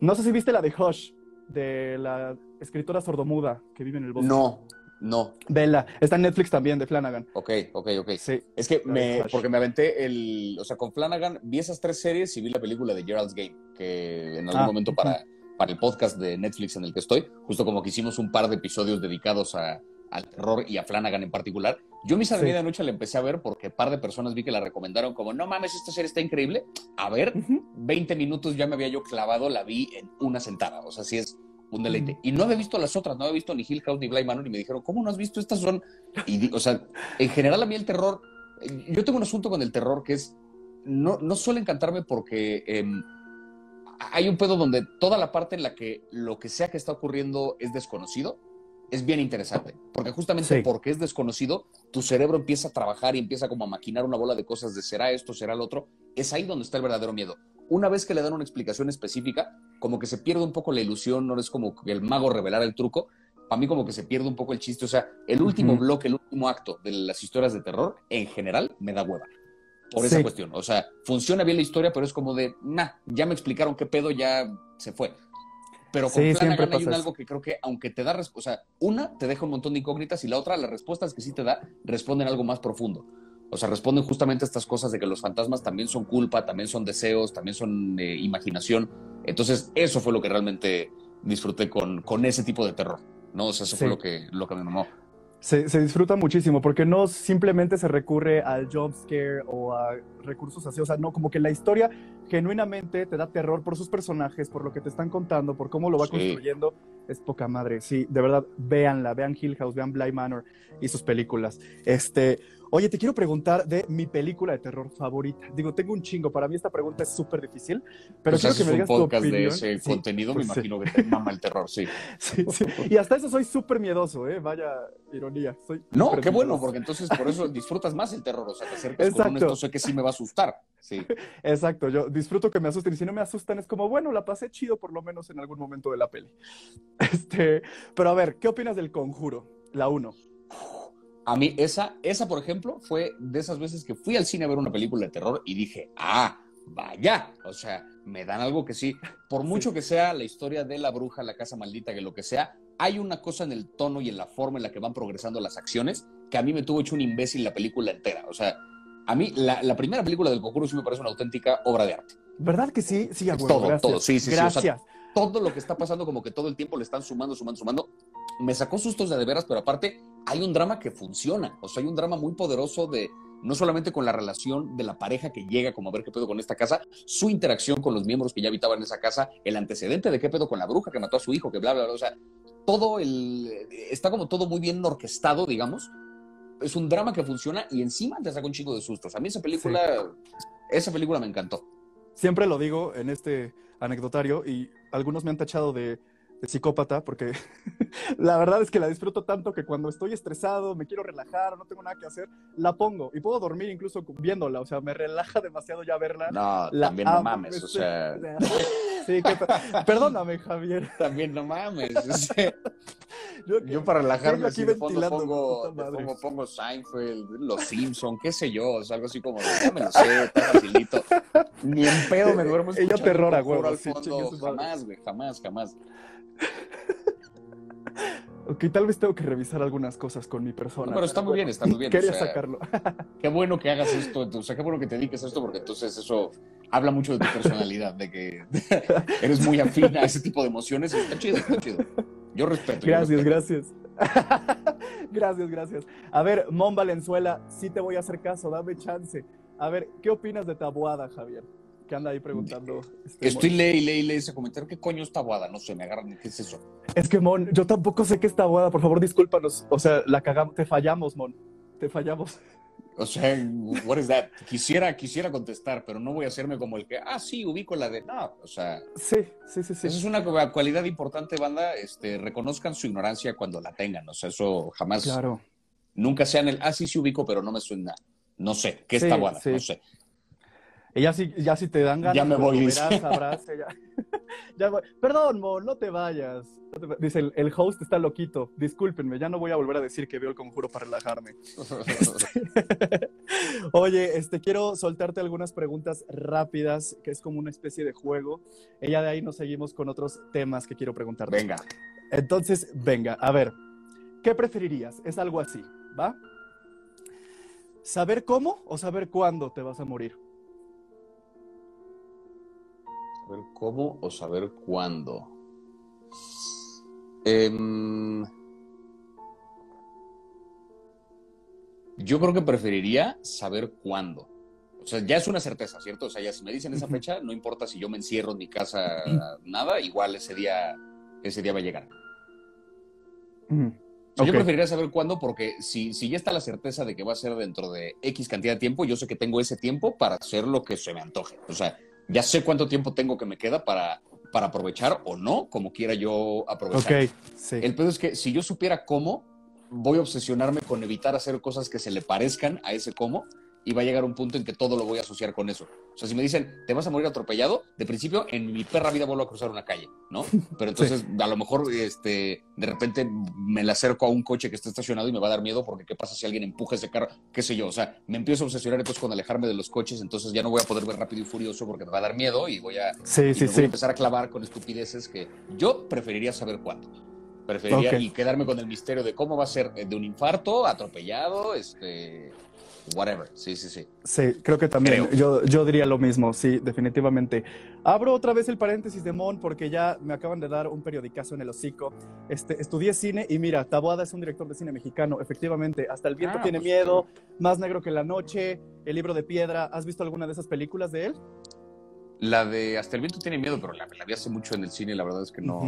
No sé si viste la de Hush, de la escritora sordomuda que vive en el bosque. No, no. Vela. Está en Netflix también, de Flanagan. Ok, ok, ok. Sí. Es que me, porque me aventé el, o sea, con Flanagan vi esas tres series y vi la película de Gerald's Game, que en algún ah, momento para, para el podcast de Netflix en el que estoy, justo como que hicimos un par de episodios dedicados a, al terror y a Flanagan en particular. Yo Misa de Medianoche la empecé a ver porque un par de personas vi que la recomendaron como, no mames, esta serie está increíble. A ver, 20 minutos ya me había yo clavado, la vi en una sentada. O sea, sí es un deleite. Y no había visto las otras, no había visto ni Hill House ni Bly Manor y me dijeron, ¿cómo no has visto? Estas son... Y, o sea, en general a mí el terror, yo tengo un asunto con el terror que es, no, no suele encantarme porque em, hay un pedo donde toda la parte en la que lo que sea que está ocurriendo es desconocido, es bien interesante, porque justamente porque es desconocido, tu cerebro empieza a trabajar y empieza como a maquinar una bola de cosas de será esto, será lo otro, es ahí donde está el verdadero miedo una vez que le dan una explicación específica, como que se pierde un poco la ilusión, no es como que el mago revelara el truco, para mí como que se pierde un poco el chiste, o sea, el último bloque, el último acto de las historias de terror, en general, me da hueva. Por esa cuestión. O sea, funciona bien la historia, pero es como de, nah, ya me explicaron qué pedo, ya se fue. Pero con sí, Flanagan hay un algo que creo que, aunque te da, o sea, una te deja un montón de incógnitas y la otra, las respuestas que sí te da, responden algo más profundo. O sea, responden justamente a estas cosas de que los fantasmas también son culpa, también son deseos, también son eh, imaginación. Entonces, eso fue lo que realmente disfruté con, con ese tipo de terror, ¿no? O sea, eso fue lo que, lo que me mamó. Se, se, disfruta muchísimo porque no simplemente se recurre al jump scare o a recursos así, o sea, no, como que la historia genuinamente te da terror por sus personajes, por lo que te están contando, por cómo lo va construyendo, es poca madre. Sí, de verdad, véanla, vean Hill House, vean Bly Manor y sus películas. Este, Oye, te quiero preguntar de mi película de terror favorita. Digo, tengo un chingo. Para mí esta pregunta es súper difícil, pero pues quiero que me digas un podcast de ese contenido, me pues imagino que te mama el terror, sí. <laughs> sí, sí. Y hasta eso soy súper miedoso, ¿eh? Vaya ironía. Soy no, qué bueno, porque entonces por eso disfrutas más el terror. O sea, te acercas Exacto. con un esto sé que sí me va a asustar. Sí. <laughs> Exacto, yo disfruto que me asusten y si no me asustan es como, bueno, la pasé chido por lo menos en algún momento de la peli. <laughs> Este, pero a ver, ¿qué opinas del conjuro? La 1. A mí, esa, esa, por ejemplo, fue de esas veces que fui al cine a ver una película de terror y dije, ah, vaya, o sea, me dan algo que sí, por mucho que sea la historia de la bruja, la casa maldita, que lo que sea, hay una cosa en el tono y en la forma en la que van progresando las acciones que a mí me tuvo hecho un imbécil la película entera. O sea, a mí la, primera película del Conjuro sí me parece una auténtica obra de arte. ¿Verdad que sí? Sí, Todo, todo, sí, sí, gracias. sí. todo lo que está pasando como que todo el tiempo le están sumando, sumando, sumando. Me sacó sustos de de veras, pero aparte hay un drama que funciona. O sea, hay un drama muy poderoso de, no solamente con la relación de la pareja que llega como a ver qué pedo con esta casa, su interacción con los miembros que ya habitaban en esa casa, el antecedente de qué pedo con la bruja que mató a su hijo, que bla, bla, bla, o sea, todo el, está como todo muy bien orquestado, digamos, es un drama que funciona y encima te saca un chico de sustos. A mí esa película, esa película me encantó. Siempre lo digo en este anecdotario y algunos me han tachado de de psicópata, porque <laughs> la verdad es que la disfruto tanto que cuando estoy estresado, me quiero relajar, no tengo nada que hacer, la pongo y puedo dormir incluso viéndola, o sea, me <laughs> relaja demasiado ya verla. No, también no mames, o sea. <laughs> Sí, perdóname, Javier. También no mames. <laughs> yo, para relajarme aquí de fondo pongo, pongo, pongo, Seinfeld, Los Simpson, qué sé yo, es algo así como, ya me lo sé, está facilito. Ni en pedo me duermo Ella terror a huevo. jamás, güey, jamás, jamás. Ok, tal vez tengo que revisar algunas cosas con mi persona. pero está muy bien, está muy bien. Quería sacarlo. qué bueno que hagas esto, o sea, qué bueno que te dediques a esto, porque entonces eso habla mucho de tu personalidad, de que <laughs> eres muy afín a ese tipo de emociones. Está chido, está chido. Yo respeto. Gracias, gracias. <laughs> gracias, gracias. A ver, Mon Valenzuela, sí te voy a hacer caso, dame chance. A ver, ¿qué opinas de Tabuada, Javier? anda ahí preguntando. Este, Estoy ley, ley, ley ese comentario. ¿Qué coño es tabuada? No sé, me agarran. ¿Qué es eso? Es que, Mon, yo tampoco sé qué es tabuada. Por favor, discúlpanos. O sea, la cagamos. Te fallamos, Mon. Te fallamos. O sea, what is that? Quisiera, quisiera contestar, pero no voy a hacerme como el que, ah, sí, ubico la de. No, o sea. Sí, sí, sí, sí. Eso es una cualidad importante, banda. Este, reconozcan su ignorancia cuando la tengan. O sea, eso jamás. Claro. Nunca sean el, ah, sí, sí, ubico, pero no me suena. No sé, ¿qué es tabuada? No sé. Y ya si, ya si te dan ganas, ya <laughs> me voy, verás, sabrás, ya, Perdón, Mo, no te vayas. Dice, el, el, host está loquito. Discúlpenme, ya no voy a volver a decir que veo el conjuro para relajarme. <laughs> <laughs> Oye, este, quiero soltarte algunas preguntas rápidas, que es como una especie de juego. Y ya de ahí nos seguimos con otros temas que quiero preguntarte. Venga. Entonces, venga, a ver, ¿qué preferirías? Es algo así, ¿va? ¿Saber cómo o saber cuándo te vas a morir? Saber cómo o saber cuándo. Em, yo creo que preferiría saber cuándo. O sea, ya es una certeza, ¿cierto? O sea, ya si me dicen esa fecha, no importa si yo me encierro en mi casa, <clears throat> nada, igual ese día, ese día va a llegar. Yo preferiría saber cuándo porque si, si ya está la certeza de que va a ser dentro de X cantidad de tiempo, yo sé que tengo ese tiempo para hacer lo que se me antoje. O sea, ya sé cuánto tiempo tengo que me queda para, para aprovechar o no, como quiera yo aprovechar. Ok, sí. El pedo es que si yo supiera cómo, voy a obsesionarme con evitar hacer cosas que se le parezcan a ese cómo y va a llegar un punto en que todo lo voy a asociar con eso. O sea, si me dicen, te vas a morir atropellado, de principio, en mi perra vida vuelvo a cruzar una calle, ¿no? Pero entonces, a lo mejor, este, de repente me le acerco a un coche que está estacionado y me va a dar miedo porque qué pasa si alguien empuja ese carro, qué sé yo. O sea, me empiezo a obsesionar entonces con alejarme de los coches, entonces ya no voy a poder ver rápido y furioso porque me va a dar miedo y voy a, sí, sí, empezar a clavar con estupideces que yo preferiría saber cuándo. Preferiría y quedarme con el misterio de cómo va a ser de un infarto, atropellado, este whatever. Sí, sí, sí. Sí, creo que también. Yo, yo diría lo mismo, sí, definitivamente. Abro otra vez el paréntesis de Mon porque ya me acaban de dar un periodicazo en el hocico. Este, estudié cine y mira, Taboada es un director de cine mexicano, efectivamente. Hasta el viento ah, tiene pues miedo, Más negro que la noche, El libro de piedra. ¿Has visto alguna de esas películas de él? La de Hasta el viento tiene miedo, pero la, vi hace mucho en el cine y la verdad es que no.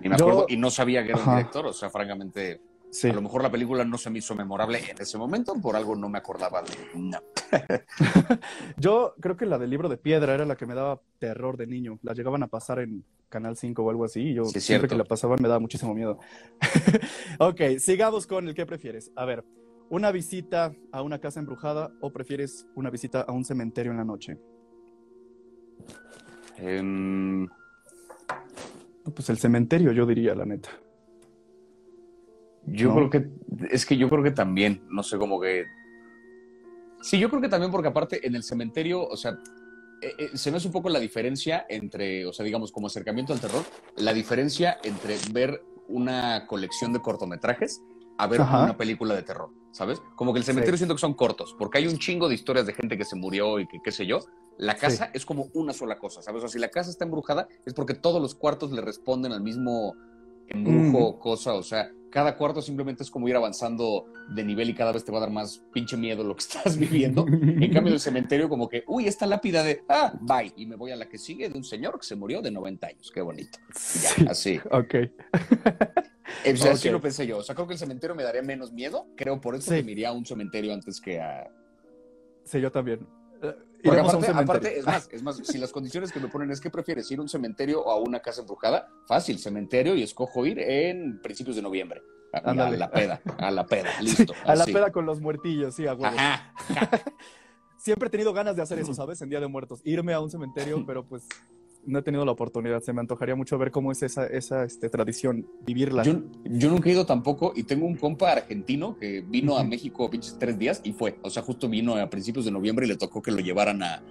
Ni me acuerdo y no sabía que era un director, o sea, francamente a lo mejor la película no se me hizo memorable en ese momento, por algo no me acordaba de no. <laughs> Yo creo que la del libro de piedra era la que me daba terror de niño. La llegaban a pasar en Canal 5 o algo así, y yo siempre que la pasaban me daba muchísimo miedo. <laughs> ok, sigamos con el que prefieres. A ver, ¿una visita a una casa embrujada o prefieres una visita a un cementerio en la noche? Em, pues el cementerio, yo diría, la neta. Yo creo que, es que yo creo que también, no sé, cómo que... Sí, yo creo que también porque aparte en el cementerio, o sea, eh, eh, se me hace un poco la diferencia entre, o sea, digamos, como acercamiento al terror, la diferencia entre ver una colección de cortometrajes a ver una película de terror, ¿sabes? Como que el cementerio siento que son cortos, porque hay un chingo de historias de gente que se murió y que qué sé yo. La casa es como una sola cosa, ¿sabes? O sea, si la casa está embrujada es porque todos los cuartos le responden al mismo embrujo, cosa, o sea, cada cuarto simplemente es como ir avanzando de nivel y cada vez te va a dar más pinche miedo lo que <laughs> estás viviendo. en cambio, el cementerio, como que, uy, esta lápida de, ah, bye, y me voy a la que sigue de un señor que se murió de 90 años. Qué bonito. Ya, así. Ok. <laughs> O sea, así Ok. lo pensé yo. O sea, creo que el cementerio me daría menos miedo. Creo por eso Sí. que me iría a un cementerio antes que a. Sí, yo también. Porque iremos a un aparte, es más, es más, si las condiciones que me ponen es que prefieres ir a un cementerio o a una casa embrujada, fácil, cementerio y escojo ir en principios de noviembre. A, a la peda, a la peda, <laughs> listo. a la peda con los muertillos, sí, a huevo. Ajá. <laughs> Siempre he tenido ganas de hacer eso, ¿sabes? En Día de Muertos. Irme a un cementerio, pero pues no he tenido la oportunidad. Se me antojaría mucho ver cómo es esa, esa este, tradición, vivirla. Yo, yo nunca he ido tampoco y tengo un compa argentino que vino a. México pinches tres días y fue. O sea, justo vino a principios de noviembre y le tocó que lo llevaran a.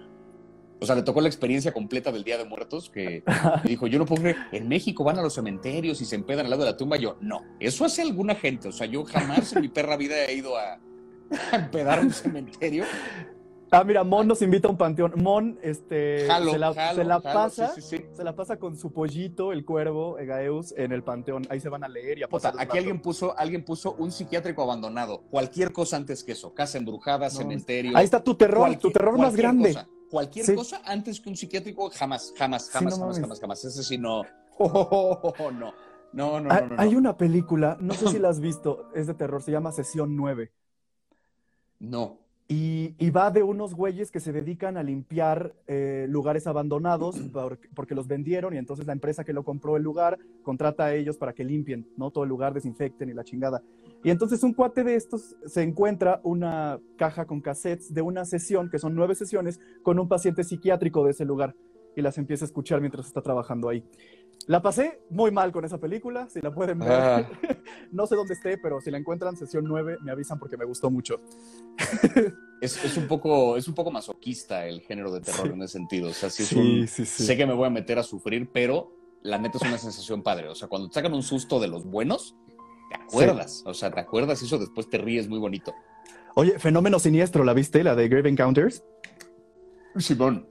O sea, le tocó la experiencia completa del Día de Muertos que <laughs> dijo, yo no puedo creer, en México van a los cementerios y se empedan al lado de la tumba. Yo, no, eso hace alguna gente. O sea, yo jamás en mi perra vida he ido a, a empedar un cementerio. Ah, mira, Mon nos invita a un panteón. Mon, este, Jalo, se la, jalo, se la jalo, pasa, sí, sí, sí. se la pasa con su pollito, el cuervo, Egaeus, en el panteón. Ahí se van a leer y a aquí rato. alguien puso, alguien puso un psiquiátrico abandonado. Cualquier cosa antes que eso. Casa embrujada, cementerio. Ahí está tu terror, tu terror más grande. cosa, cualquier cosa antes que un psiquiátrico, jamás, jamás, jamás, no jamás, jamás, jamás. Ese sí no. <laughs> <laughs> Oh, no. No, no, Hay- no, no, no. Hay una película, no sé si la has <laughs> visto, es de terror, se llama Sesión 9. No. Y, y va de unos güeyes que se dedican a limpiar eh, lugares abandonados <clears throat> por- porque los vendieron y entonces la empresa que lo compró el lugar contrata a ellos para que limpien, ¿no? Todo el lugar, desinfecten y la chingada. Y entonces un cuate de estos se encuentra una caja con cassettes de una sesión, que son nueve sesiones, con un paciente psiquiátrico de ese lugar y las empieza a escuchar mientras está trabajando ahí. La pasé muy mal con esa película, si la pueden ver. Ah. <laughs> No sé dónde esté, pero si la encuentran sesión 9, me avisan porque me gustó mucho. Es, es un poco, es un poco masoquista el género de terror Sí. en ese sentido. O sea, sí es Sí, un- sí, sí. sé que me voy a meter a sufrir, pero la neta es una sensación padre. O sea, cuando te sacan un susto de los buenos, te acuerdas. O sea, te acuerdas y eso después te ríes muy bonito. Oye, Fenómeno Siniestro, ¿la viste? La de Grave Encounters. Simón.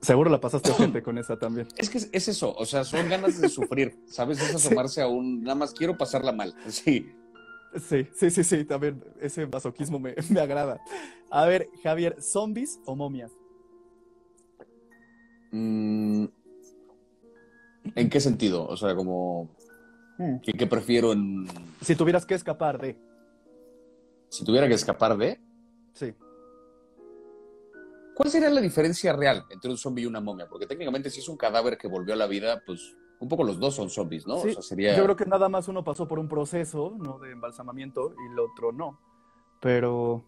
Seguro la pasaste gente con esa también. Es que es, es eso, o sea, son ganas de sufrir, ¿sabes? Es asomarse a un, nada más quiero pasarla mal. Sí. Sí, sí, sí, sí, también ese masoquismo me, <laughs> me agrada. A ver, Javier, ¿zombies o momias? Mm, ¿En qué sentido? O sea, como, ¿qué, qué prefiero en, Si tuvieras que escapar de. si tuviera que escapar de? Sí. ¿Cuál sería la diferencia real entre un zombie y una momia? Porque técnicamente si es un cadáver que volvió a la vida, pues un poco los dos son zombies, ¿no? Sí, o sea, sería... Yo creo que nada más uno pasó por un proceso, ¿no? De embalsamamiento y el otro no. Pero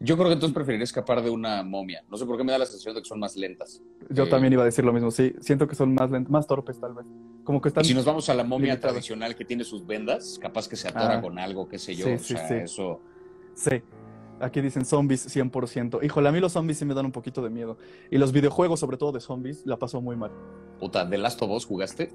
Yo creo que entonces preferiría escapar de una momia. No sé por qué me da la sensación de que son más lentas. yo Eh, también iba a decir lo mismo. Sí, siento que son más lent- más torpes tal vez. Como que están... Y si nos vamos a la momia limitadas. tradicional que tiene sus vendas, capaz que se atora Ah. con algo, qué sé yo. Sí, o sí, sea, sí. eso... Sí. Aquí dicen zombies 100%. Híjole, a mí los zombies sí me dan un poquito de miedo. Y los videojuegos, sobre todo de zombies, la paso muy mal. Puta, ¿The Last of Us jugaste?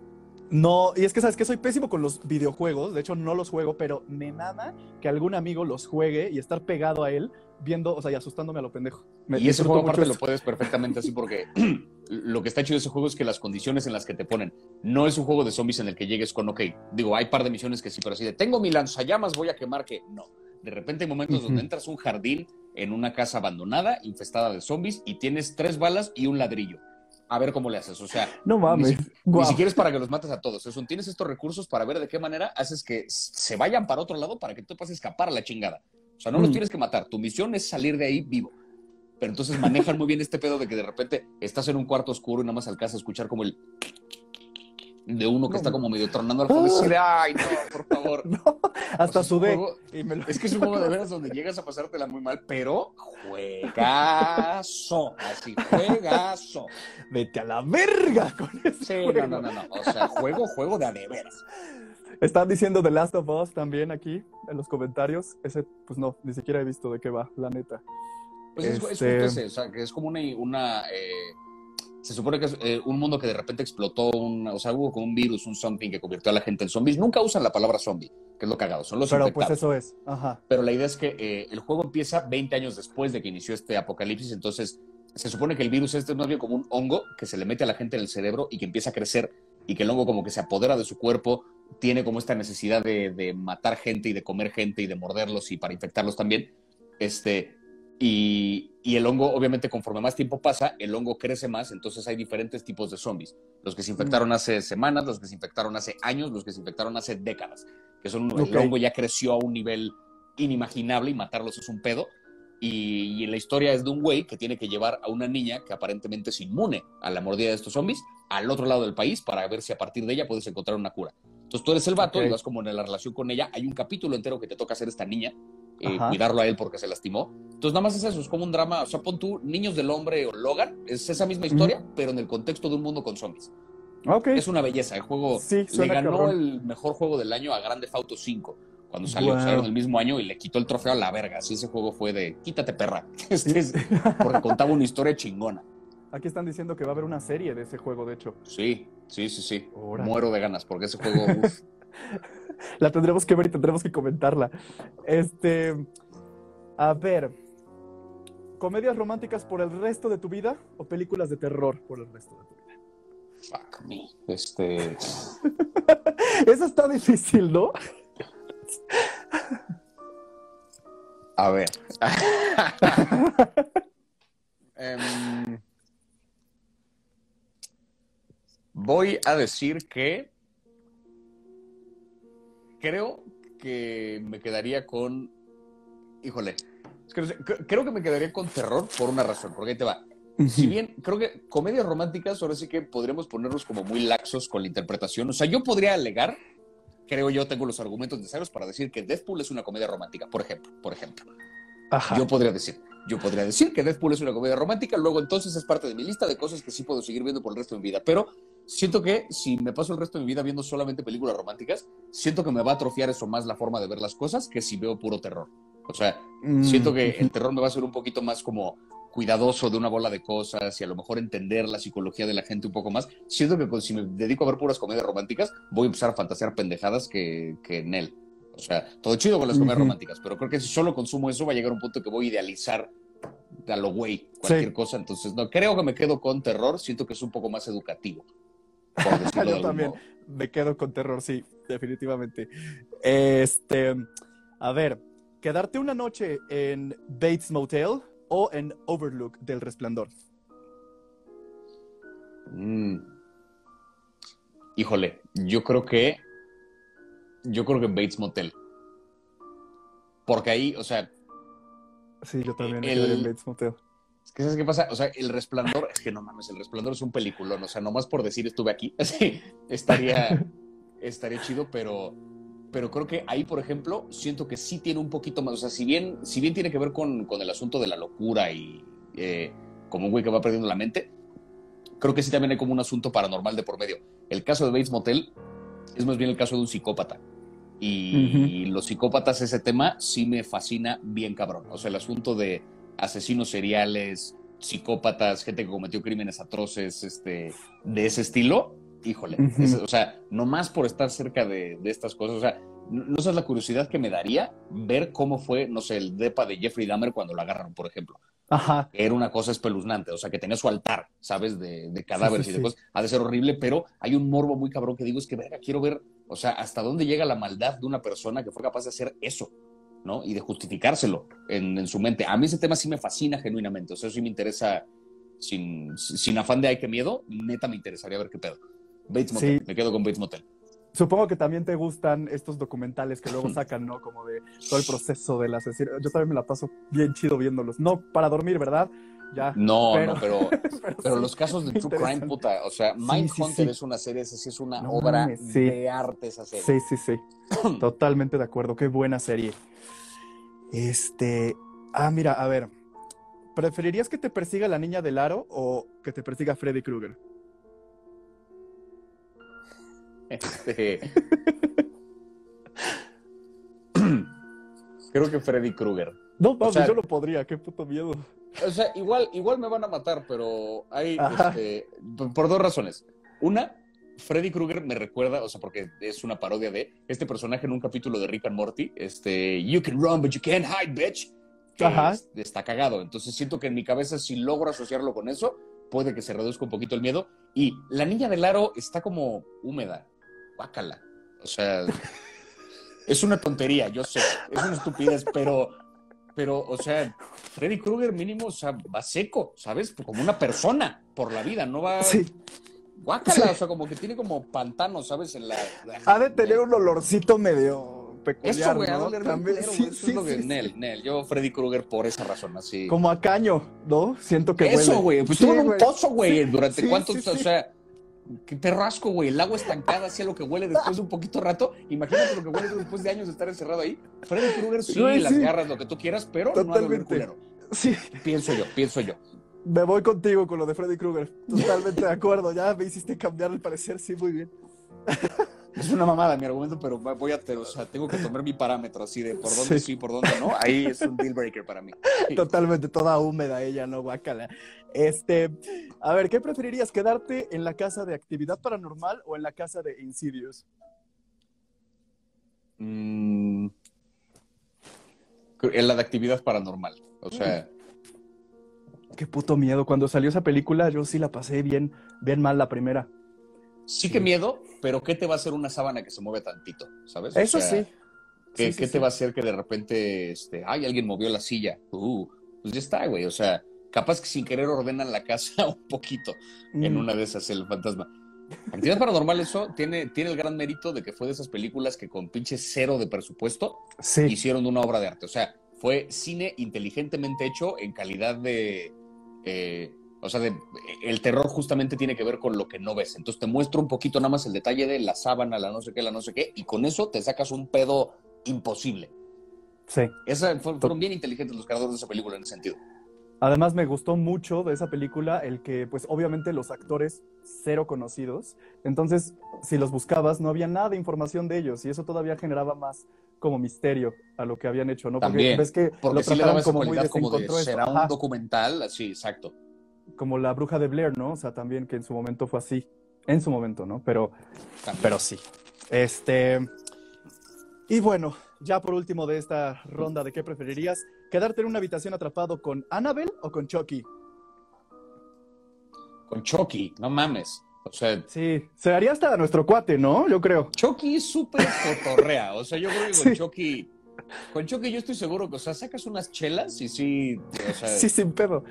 No, y es que sabes que soy pésimo con los videojuegos, de hecho no los juego, pero me mama que algún amigo los juegue y estar pegado a él, viendo, o sea, y asustándome a lo pendejo. Me y ese juego aparte lo puedes perfectamente así porque <clears throat> lo que está chido de ese juego es que las condiciones en las que te ponen, no es un juego de zombies en el que llegues con, ok, digo, hay par de misiones que sí, pero así de, tengo mi lanzallamas, voy a quemar que no. De repente hay momentos donde entras a un jardín en una casa abandonada, infestada de zombies, y tienes tres balas y un ladrillo. A ver cómo le haces. O sea, No mames. Ni Guau. siquiera es para que los mates a todos. Es un, tienes estos recursos para ver de qué manera haces que se vayan para otro lado para que tú puedas escapar a la chingada. O sea, no los Mm. tienes que matar. Tu misión es salir de ahí vivo. Pero entonces manejan muy bien este pedo de que de repente estás en un cuarto oscuro y nada más alcanzas a escuchar como el de uno que está como medio tronando al fondo. Y de, ay, no, por favor. <laughs> No, O hasta sea, es un sudé. juego- y me lo- es que es un juego de <laughs> veras donde llegas a pasártela muy mal, pero juegazo. Así, juegazo. Vete a la verga con ese Sí, juego. no, no, no, no. O sea, juego, juego de a de veras. Están diciendo The Last of Us también aquí en los comentarios. Ese, pues no, ni siquiera he visto de qué va, la neta. Pues es, es Este- justo ese, o sea, que es como una... una eh, se supone que es eh, un mundo que de repente explotó, un, o sea, hubo como un virus, un something que convirtió a la gente en zombies. Nunca usan la palabra zombie, que es lo cagado, son los Pero pues eso es. Ajá. Pero la idea es que eh, el juego empieza 20 años después de que inició este apocalipsis, entonces se supone que el virus este es más bien como un hongo que se le mete a la gente en el cerebro y que empieza a crecer y que el hongo como que se apodera de su cuerpo, tiene como esta necesidad de, de, matar gente y de comer gente y de morderlos y para infectarlos también. Este, y, y, el hongo, obviamente, conforme más tiempo pasa, el hongo crece más, entonces hay diferentes tipos de zombies. Los que se infectaron hace semanas, los que se infectaron hace años, los que se infectaron hace décadas, que son okay. el hongo ya creció a un nivel inimaginable y matarlos es un pedo. Y, y, la historia es de un güey que tiene que llevar a una niña que aparentemente es inmune a la mordida de estos zombies al otro lado del país para ver si a partir de ella puedes encontrar una cura. Entonces tú eres el vato okay. y vas como en la relación con ella. Hay un capítulo entero que te toca hacer esta niña, eh, cuidarlo a él porque se lastimó. Entonces nada más es eso, es como un drama. O sea, pon tú Niños del Hombre o Logan, es esa misma historia, mm pero en el contexto de un mundo con zombies. Okay. Es una belleza. El juego sí, le ganó cabrón. el mejor juego del año a Grande Auto 5 cuando salió, wow. salieron el mismo año y le quitó el trofeo a la verga. Así ese juego fue de quítate perra. <laughs> Este es, porque contaba una historia chingona. Aquí están diciendo que va a haber una serie de ese juego, de hecho. Sí, sí, sí, sí. Órale. Muero de ganas porque ese juego. Uf. <laughs> <laughs> la tendremos que ver y tendremos que comentarla. Este. A ver. ¿Comedias románticas por el resto de tu vida o películas de terror por el resto de tu vida? Fuck me. Este. <laughs> Eso está difícil, ¿no? A ver. um, <laughs> voy a decir que creo que me quedaría con. Híjole. Creo que me quedaría con terror por una razón, porque ahí te va. Si bien creo que comedias románticas, ahora sí que podríamos ponernos como muy laxos con la interpretación. O sea, yo podría alegar creo yo tengo los argumentos necesarios para decir que Deadpool es una comedia romántica, por ejemplo, por ejemplo. Ajá. Yo podría decir, yo podría decir que Deadpool es una comedia romántica, luego entonces es parte de mi lista de cosas que sí puedo seguir viendo por el resto de mi vida, pero siento que si me paso el resto de mi vida viendo solamente películas románticas, siento que me va a atrofiar eso más la forma de ver las cosas que si veo puro terror. O sea, mm. siento que el terror me va a ser un poquito más como cuidadoso de una bola de cosas y a lo mejor entender la psicología de la gente un poco más. Siento que pues, si me dedico a ver puras comedias románticas, voy a empezar a fantasear pendejadas que, que en él. O sea, todo chido con las comedias uh -huh. románticas, pero creo que si solo consumo eso va a llegar a un punto que voy a idealizar a lo güey cualquier sí. cosa. Entonces, no, creo que me quedo con terror. Siento que es un poco más educativo. <laughs> Yo también me quedo con terror, sí, definitivamente. Este, a ver, quedarte una noche en Bates Motel o en Overlook del Resplandor? Mm. Híjole, yo creo que. Yo creo que Bates Motel. Porque ahí, o sea. Sí, yo también el, en Bates Motel. Es que, ¿sabes qué pasa? O sea, el resplandor, es que no mames, el resplandor es un peliculón. O sea, nomás por decir estuve aquí, <laughs> así, estaría, estaría chido, pero pero creo que ahí, por ejemplo, siento que sí tiene un poquito más, o sea, si bien, si bien tiene que ver con, con el asunto de la locura y eh, como un güey que va perdiendo la mente, creo que sí también hay como un asunto paranormal de por medio. El caso de Bates Motel es más bien el caso de un psicópata. Y, uh -huh. y los psicópatas, ese tema sí me fascina bien cabrón. O sea, el asunto de asesinos seriales, psicópatas, gente que cometió crímenes atroces, este, de ese estilo, híjole, uh -huh. es, o sea, nomás por estar cerca de, de, estas cosas, o sea, no sabes la curiosidad que me daría ver cómo fue, no sé, el depa de Jeffrey Dahmer cuando lo agarraron, por ejemplo. Ajá. Era una cosa espeluznante, o sea, que tenía su altar, ¿sabes? De, de cadáveres sí, sí, y de cosas. Ha de ser horrible, pero hay un morbo muy cabrón que digo, es que, verga, quiero ver, o sea, hasta dónde llega la maldad de una persona que fue capaz de hacer eso, ¿no? Y de justificárselo en, en su mente. A mí ese tema sí me fascina genuinamente, o sea, sí me interesa, sin, sin afán de ay, qué miedo, neta me interesaría ver qué pedo. Bates Motel, sí. me quedo con Bates Motel. Supongo que también te gustan estos documentales que luego <laughs> sacan, ¿no? Como de todo el proceso del asesino. Yo también me la paso bien chido viéndolos. No para dormir, ¿verdad? Ya. No, pero, no, pero, <laughs> pero, pero sí, los casos de True Crime, puta, o sea, Mindhunter sí, sí, es una serie, esa sí es una no, obra de arte esa serie. Sí, sí, sí. <clears throat> Totalmente de acuerdo. Qué buena serie. Este. Ah, mira, a ver. ¿Preferirías que te persiga la niña del aro o que te persiga Freddy Krueger? Este... Creo que Freddy Krueger. No, papi, o sea, yo lo podría, qué puto miedo. O sea, igual, igual me van a matar, pero hay este, por dos razones. Una, Freddy Krueger me recuerda, o sea, porque es una parodia de este personaje en un capítulo de Rick and Morty, este, You can run, but you can't hide, bitch. Que Ajá. está cagado. Entonces siento que en mi cabeza, si logro asociarlo con eso, puede que se reduzca un poquito el miedo. Y la niña del aro está como húmeda, guácala. O sea, es una tontería, yo sé, es una estupidez, pero, pero, o sea, Freddy Krueger mínimo, o sea, va seco, ¿sabes? Como una persona por la vida, no va... Sí. Guácala, Sí. o sea, como que tiene como pantano, ¿sabes? En la... Ha de tener un olorcito medio peculiar, Eso, güey, a ¿no? También, culero, sí, eso sí, es lo que... Nel, Nel, yo Freddy Krueger por esa razón, así... Como a caño, ¿no? Siento que huele. Eso, güey, pues en un pozo, güey, durante cuántos, o sea, qué perrasco, güey, el agua estancada hacía lo que huele después de un poquito rato, imagínate lo que huele después de años de estar encerrado ahí. Freddy Krueger sí, las garras, lo que tú quieras, pero no a Totalmente. Sí, Pienso yo, pienso yo. me voy contigo con lo de Freddy Krueger. Totalmente de acuerdo. Ya me hiciste cambiar el parecer, sí, muy bien. Es una mamada mi argumento, pero voy a, o sea, tengo que tomar mi parámetro así de por dónde Sí. sí, por dónde no. Ahí es un deal breaker para mí. Totalmente, toda húmeda ella, no guácala. Este, a ver, ¿qué preferirías? ¿Quedarte en la casa de actividad paranormal o en la casa de Insidious? Mm, en la de actividad paranormal, o sea... Qué puto miedo. Cuando salió esa película, yo sí la pasé bien, bien mal la primera. Sí que miedo, pero ¿qué te va a hacer una sábana que se mueve tantito? ¿Sabes? O Eso sea, sí. ¿Qué, Sí, sí, qué sí. te va a hacer que de repente, este, ay, alguien movió la silla? Uh, pues ya está, güey. O sea, capaz que sin querer ordenan la casa <laughs> un poquito en Mm, una de esas, el fantasma. Actividad paranormal, eso tiene, tiene el gran mérito de que fue de esas películas que con pinche cero de presupuesto hicieron una obra de arte. O sea, fue cine inteligentemente hecho en calidad de. eh, o sea, de- el terror justamente tiene que ver con lo que no ves. Entonces te muestro un poquito nada más el detalle de la sábana, la no sé qué, la no sé qué, y con eso te sacas un pedo imposible. sí. Esa, fue- fueron bien inteligentes los creadores de esa película en ese sentido. Además me gustó mucho de esa película el que, pues obviamente los actores cero conocidos, entonces si los buscabas no había nada de información de ellos y eso todavía generaba más como misterio a lo que habían hecho, ¿no? Porque También, ves que Porque lo sí le daba como muy como de esto. será un Ajá, documental, así, exacto. Como la bruja de Blair, ¿no? O sea, también que en su momento fue así, en su momento, ¿no? Pero, También. pero sí. Este, y bueno, ya por último de esta ronda de qué preferirías, quedarte en una habitación atrapado con Annabelle o con Chucky. Con Chucky, no mames. O sea, Sí, se haría hasta nuestro cuate, ¿no? Yo creo. Chucky es súper cotorrea. O sea, yo creo que con Sí. Chucky. Con Chucky yo estoy seguro que, o sea, sacas unas chelas y sí, o sea, Sí, sin pedo.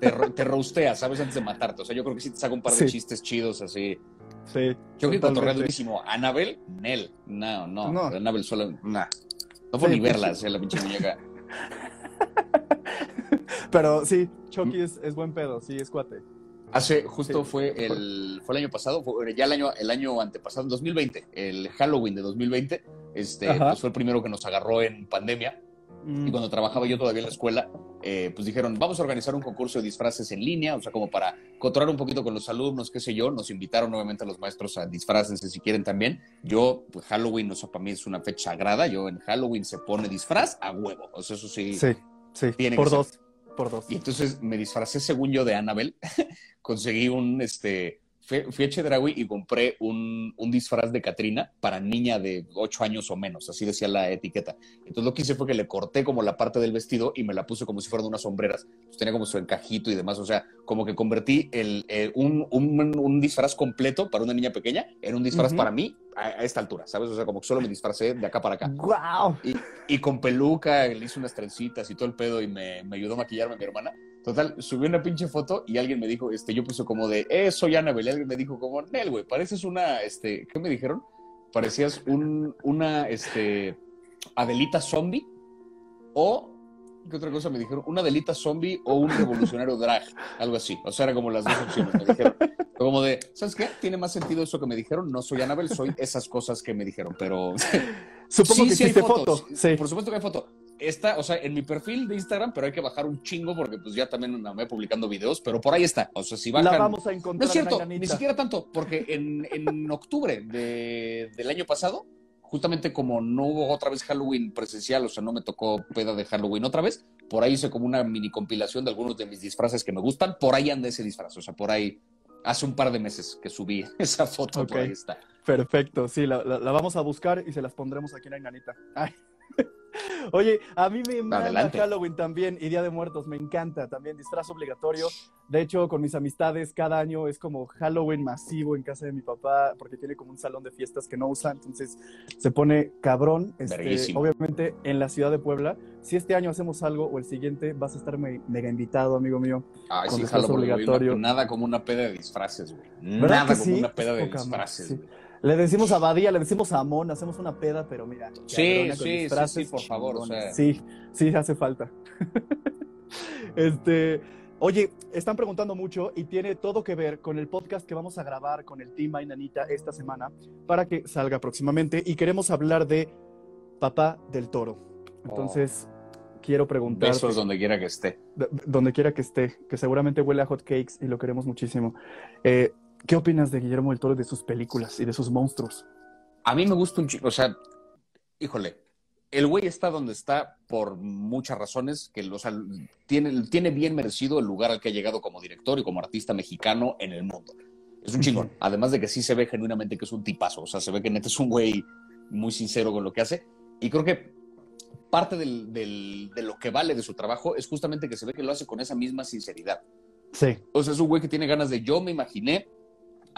Te, te roastea, ¿sabes? Antes de matarte. O sea, yo creo que sí te saca un par de Sí. chistes chidos así. Sí. Chucky totalmente. cotorrea durísimo. Anabel, Nel. No, no. No. Anabel solo. Nah. No Sí, ni verla, o sea, la pinche muñeca. <laughs> Pero sí, Mm. Chucky es, es buen pedo, sí, es cuate. Hace, justo Sí. fue el, fue el año pasado, fue ya el año, el año antepasado, en 2020, el Halloween de 2020, este, pues fue el primero que nos agarró en pandemia. Mm, Y cuando trabajaba yo todavía en la escuela, eh, pues dijeron, vamos a organizar un concurso de disfraces en línea, o sea, como para cotorrar un poquito con los alumnos, qué sé yo. Nos invitaron nuevamente a los maestros a disfraces si quieren también. Yo, pues Halloween, o sea, para mí es una fecha sagrada. Yo en Halloween se pone disfraz a huevo. O sea, eso sí. Sí, sí, Tiene por que ser. dos, por dos. Y entonces me disfracé según yo de Annabelle. <laughs> Conseguí un, este, fui, fui a Chedraui y compré un, un disfraz de Katrina para niña de 8 años o menos, así decía la etiqueta. Entonces lo que hice fue que le corté como la parte del vestido y me la puse como si fueran unas sombreras. Pues tenía como su encajito y demás, o sea, como que convertí el, eh, un, un, un disfraz completo para una niña pequeña en un disfraz Ujú. para mí a, esta altura, ¿sabes? O sea, como que solo me disfracé de acá para acá. ¡Guau! Y, y con peluca, le hice unas trencitas y todo el pedo y me, me ayudó a maquillarme mi hermana. Total, subí una pinche foto y alguien me dijo, este, yo puse como de, eh, soy Annabelle. Y alguien me dijo como, Nel, güey, pareces una, este, ¿qué me dijeron? Parecías un, una, este, Adelita zombie o, ¿qué otra cosa me dijeron? Una Adelita zombie o un revolucionario drag, algo así. O sea, era como las dos opciones, me dijeron. Como de, ¿sabes qué? Tiene más sentido eso que me dijeron. No soy Annabelle, soy esas cosas que me dijeron, pero <laughs> Supongo Sí, que sí hay fotos. foto. Sí. Por supuesto que hay foto. Está, o sea, en mi perfil de Instagram, pero hay que bajar un chingo porque pues ya también andé publicando videos, pero por ahí está. O sea, si bajan... La vamos a no encontrar es cierto, ni siquiera tanto, porque en, en <laughs> octubre de- del año pasado, justamente como no hubo otra vez Halloween presencial, o sea, no me tocó peda de Halloween otra vez, por ahí hice como una mini compilación de algunos de mis disfraces que me gustan, por ahí anda ese disfraz, o sea, por ahí hace un par de meses que subí <laughs> esa foto, por Ok. ahí está. Perfecto, sí, la, la- la vamos a buscar y se las pondremos aquí en Ainanita. Ay, <laughs> Oye, a mí me encanta. Halloween también y Día de Muertos, me encanta también, disfraz obligatorio. De hecho, con mis amistades, cada año es como Halloween masivo en casa de mi papá, porque tiene como un salón de fiestas que no usa, entonces se pone cabrón. Este, obviamente en la ciudad de Puebla. Si este año hacemos algo o el siguiente, vas a estar me- mega invitado, amigo mío. Ay, Con sí, obligatorio. nada como una peda de disfraces, güey. ¿Verdad Nada como sí? una peda de poca disfraces, güey. Le decimos a Badía, le decimos a Amon, hacemos una peda, pero mira. Sí, con sí, sí, sí, por favor, o chingones. sea. Sí, sí, hace falta. <laughs> este, oye, están preguntando mucho y tiene todo que ver con el podcast que vamos a grabar con el Team Ainanita esta semana para que salga próximamente y queremos hablar de Papá del Toro. Entonces, quiero preguntar Besos donde quiera que esté. donde quiera que esté, que seguramente huele a hot cakes y lo queremos muchísimo. Eh, ¿Qué opinas de Guillermo del Toro de sus películas y de sus monstruos? A mí me gusta un chico, o sea, híjole, el güey está donde está por muchas razones, que o sea, tiene, tiene bien merecido el lugar al que ha llegado como director y como artista mexicano en el mundo. Es un chingón, además de que sí se ve genuinamente que es un tipazo, o sea, se ve que neta es un güey muy sincero con lo que hace, y creo que parte del- del- de lo que vale de su trabajo es justamente que se ve que lo hace con esa misma sinceridad. Sí, O sea, es un güey que tiene ganas de yo me imaginé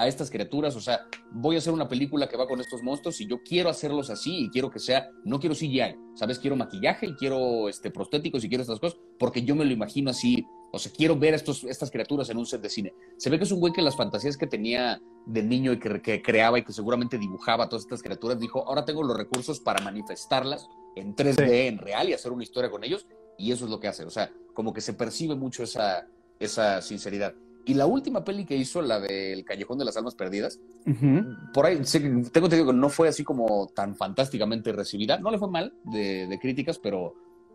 a estas criaturas, o sea, voy a hacer una película que va con estos monstruos y yo quiero hacerlos así y quiero que sea, no quiero CGI, ¿sabes? Quiero maquillaje y quiero este, prostéticos y quiero estas cosas porque yo me lo imagino así, o sea, quiero ver estos, estas criaturas en un set de cine. Se ve que es un güey que las fantasías que tenía de niño y que, que creaba y que seguramente dibujaba todas estas criaturas, dijo, ahora tengo los recursos para manifestarlas en 3D, Sí. en real y hacer una historia con ellos y eso es lo que hace, o sea, como que se percibe mucho esa, esa sinceridad. Y la última peli que hizo, la del Callejón de las Almas Perdidas, Ujú. por ahí que- tengo entendido que no fue así como tan fantásticamente recibida. No le fue mal de, de críticas, pero,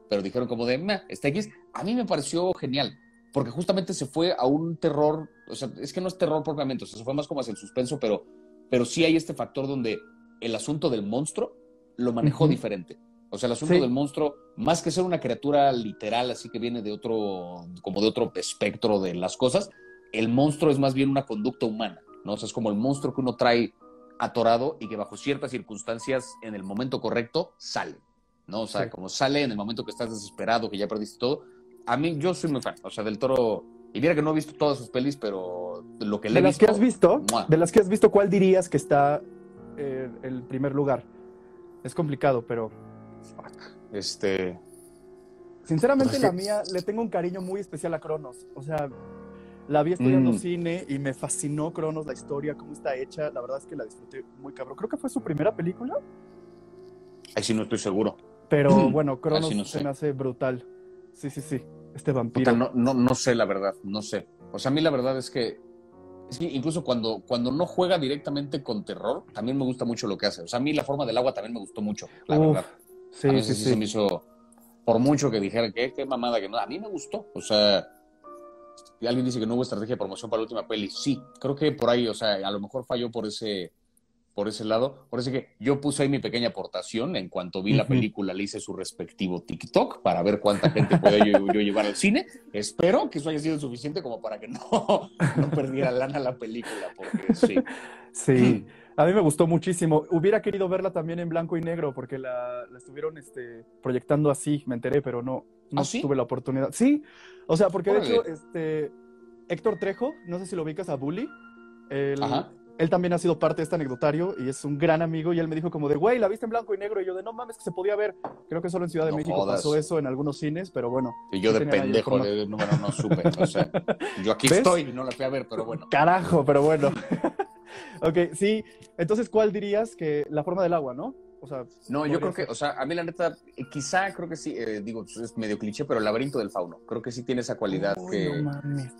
pero dijeron como de, "Meh, está X. A mí me pareció genial, porque justamente se fue a un terror, o sea, es que no es terror propiamente, o sea, se fue más como hacia el suspenso, pero, pero sí hay este factor donde el asunto del monstruo lo manejó Ujú. diferente. O sea, el asunto Sí. del monstruo, más que ser una criatura literal, así que viene de otro, como de otro espectro de las cosas, el monstruo es más bien una conducta humana, ¿no? O sea, es como el monstruo que uno trae atorado y que bajo ciertas circunstancias, en el momento correcto, sale, ¿no? O sea, Sí. como sale en el momento que estás desesperado, que ya perdiste todo. A mí, yo soy muy fan, o sea, del toro, y mira que no he visto todas sus pelis, pero lo que le De he las visto... que has visto, ¡mua! de las que has visto, ¿cuál dirías que está eh, el primer lugar? Es complicado, pero Fuck. Este... sinceramente la mía le tengo un cariño muy especial a Cronos. O sea, la vi estudiando Mm. cine y me fascinó Cronos, la historia, cómo está hecha. La verdad es que la disfruté muy cabrón. Creo que fue su primera película, Ahí sí no estoy seguro. pero <clears throat> bueno, Cronos no se sé. me hace brutal. Sí, sí, sí. Este Puta, vampiro. no, no, no sé la verdad, no sé. O sea, a mí la verdad es que, es que incluso cuando, cuando no juega directamente con terror, también me gusta mucho lo que hace. O sea, a mí la forma del agua también me gustó mucho, la Uf, verdad. sí, a mí sí, sí, sí. se me hizo, por mucho que dijera que qué mamada que no, a mí me gustó. O sea, alguien dice que no hubo estrategia de promoción para la última peli. Sí, creo que por ahí, o sea, a lo mejor falló por ese, por ese lado. Por eso que yo puse ahí mi pequeña aportación. En cuanto vi la película, le hice su respectivo TikTok para ver cuánta gente puede yo, yo llevar al cine. Espero que eso haya sido suficiente como para que no, <laughs> no perdiera lana la película, porque sí. Sí, a mí me gustó muchísimo. Hubiera querido verla también en blanco y negro porque la, la estuvieron este, proyectando así, me enteré, pero no, no ¿Ah, sí? tuve la oportunidad. Sí, o sea, porque de hecho, este, Héctor Trejo, no sé si lo ubicas a Bully, él, también ha sido parte de este anecdotario y es un gran amigo y él me dijo como de, güey, la viste en blanco y negro y yo de, no mames, que se podía ver. Creo que solo en Ciudad de No México jodas. pasó eso en algunos cines, pero bueno. Y yo de pendejo de número no supe. O sea, <laughs> yo aquí ¿Ves? estoy y no la fui a ver, pero bueno. Carajo, pero bueno. <laughs> ok, sí. Entonces, ¿cuál dirías que la forma del agua, no? O sea, No, yo creo que, o sea, a mí la neta, quizá creo que sí, eh, digo, es medio cliché, pero el laberinto del fauno, creo que sí tiene esa cualidad Uy, que... no mames.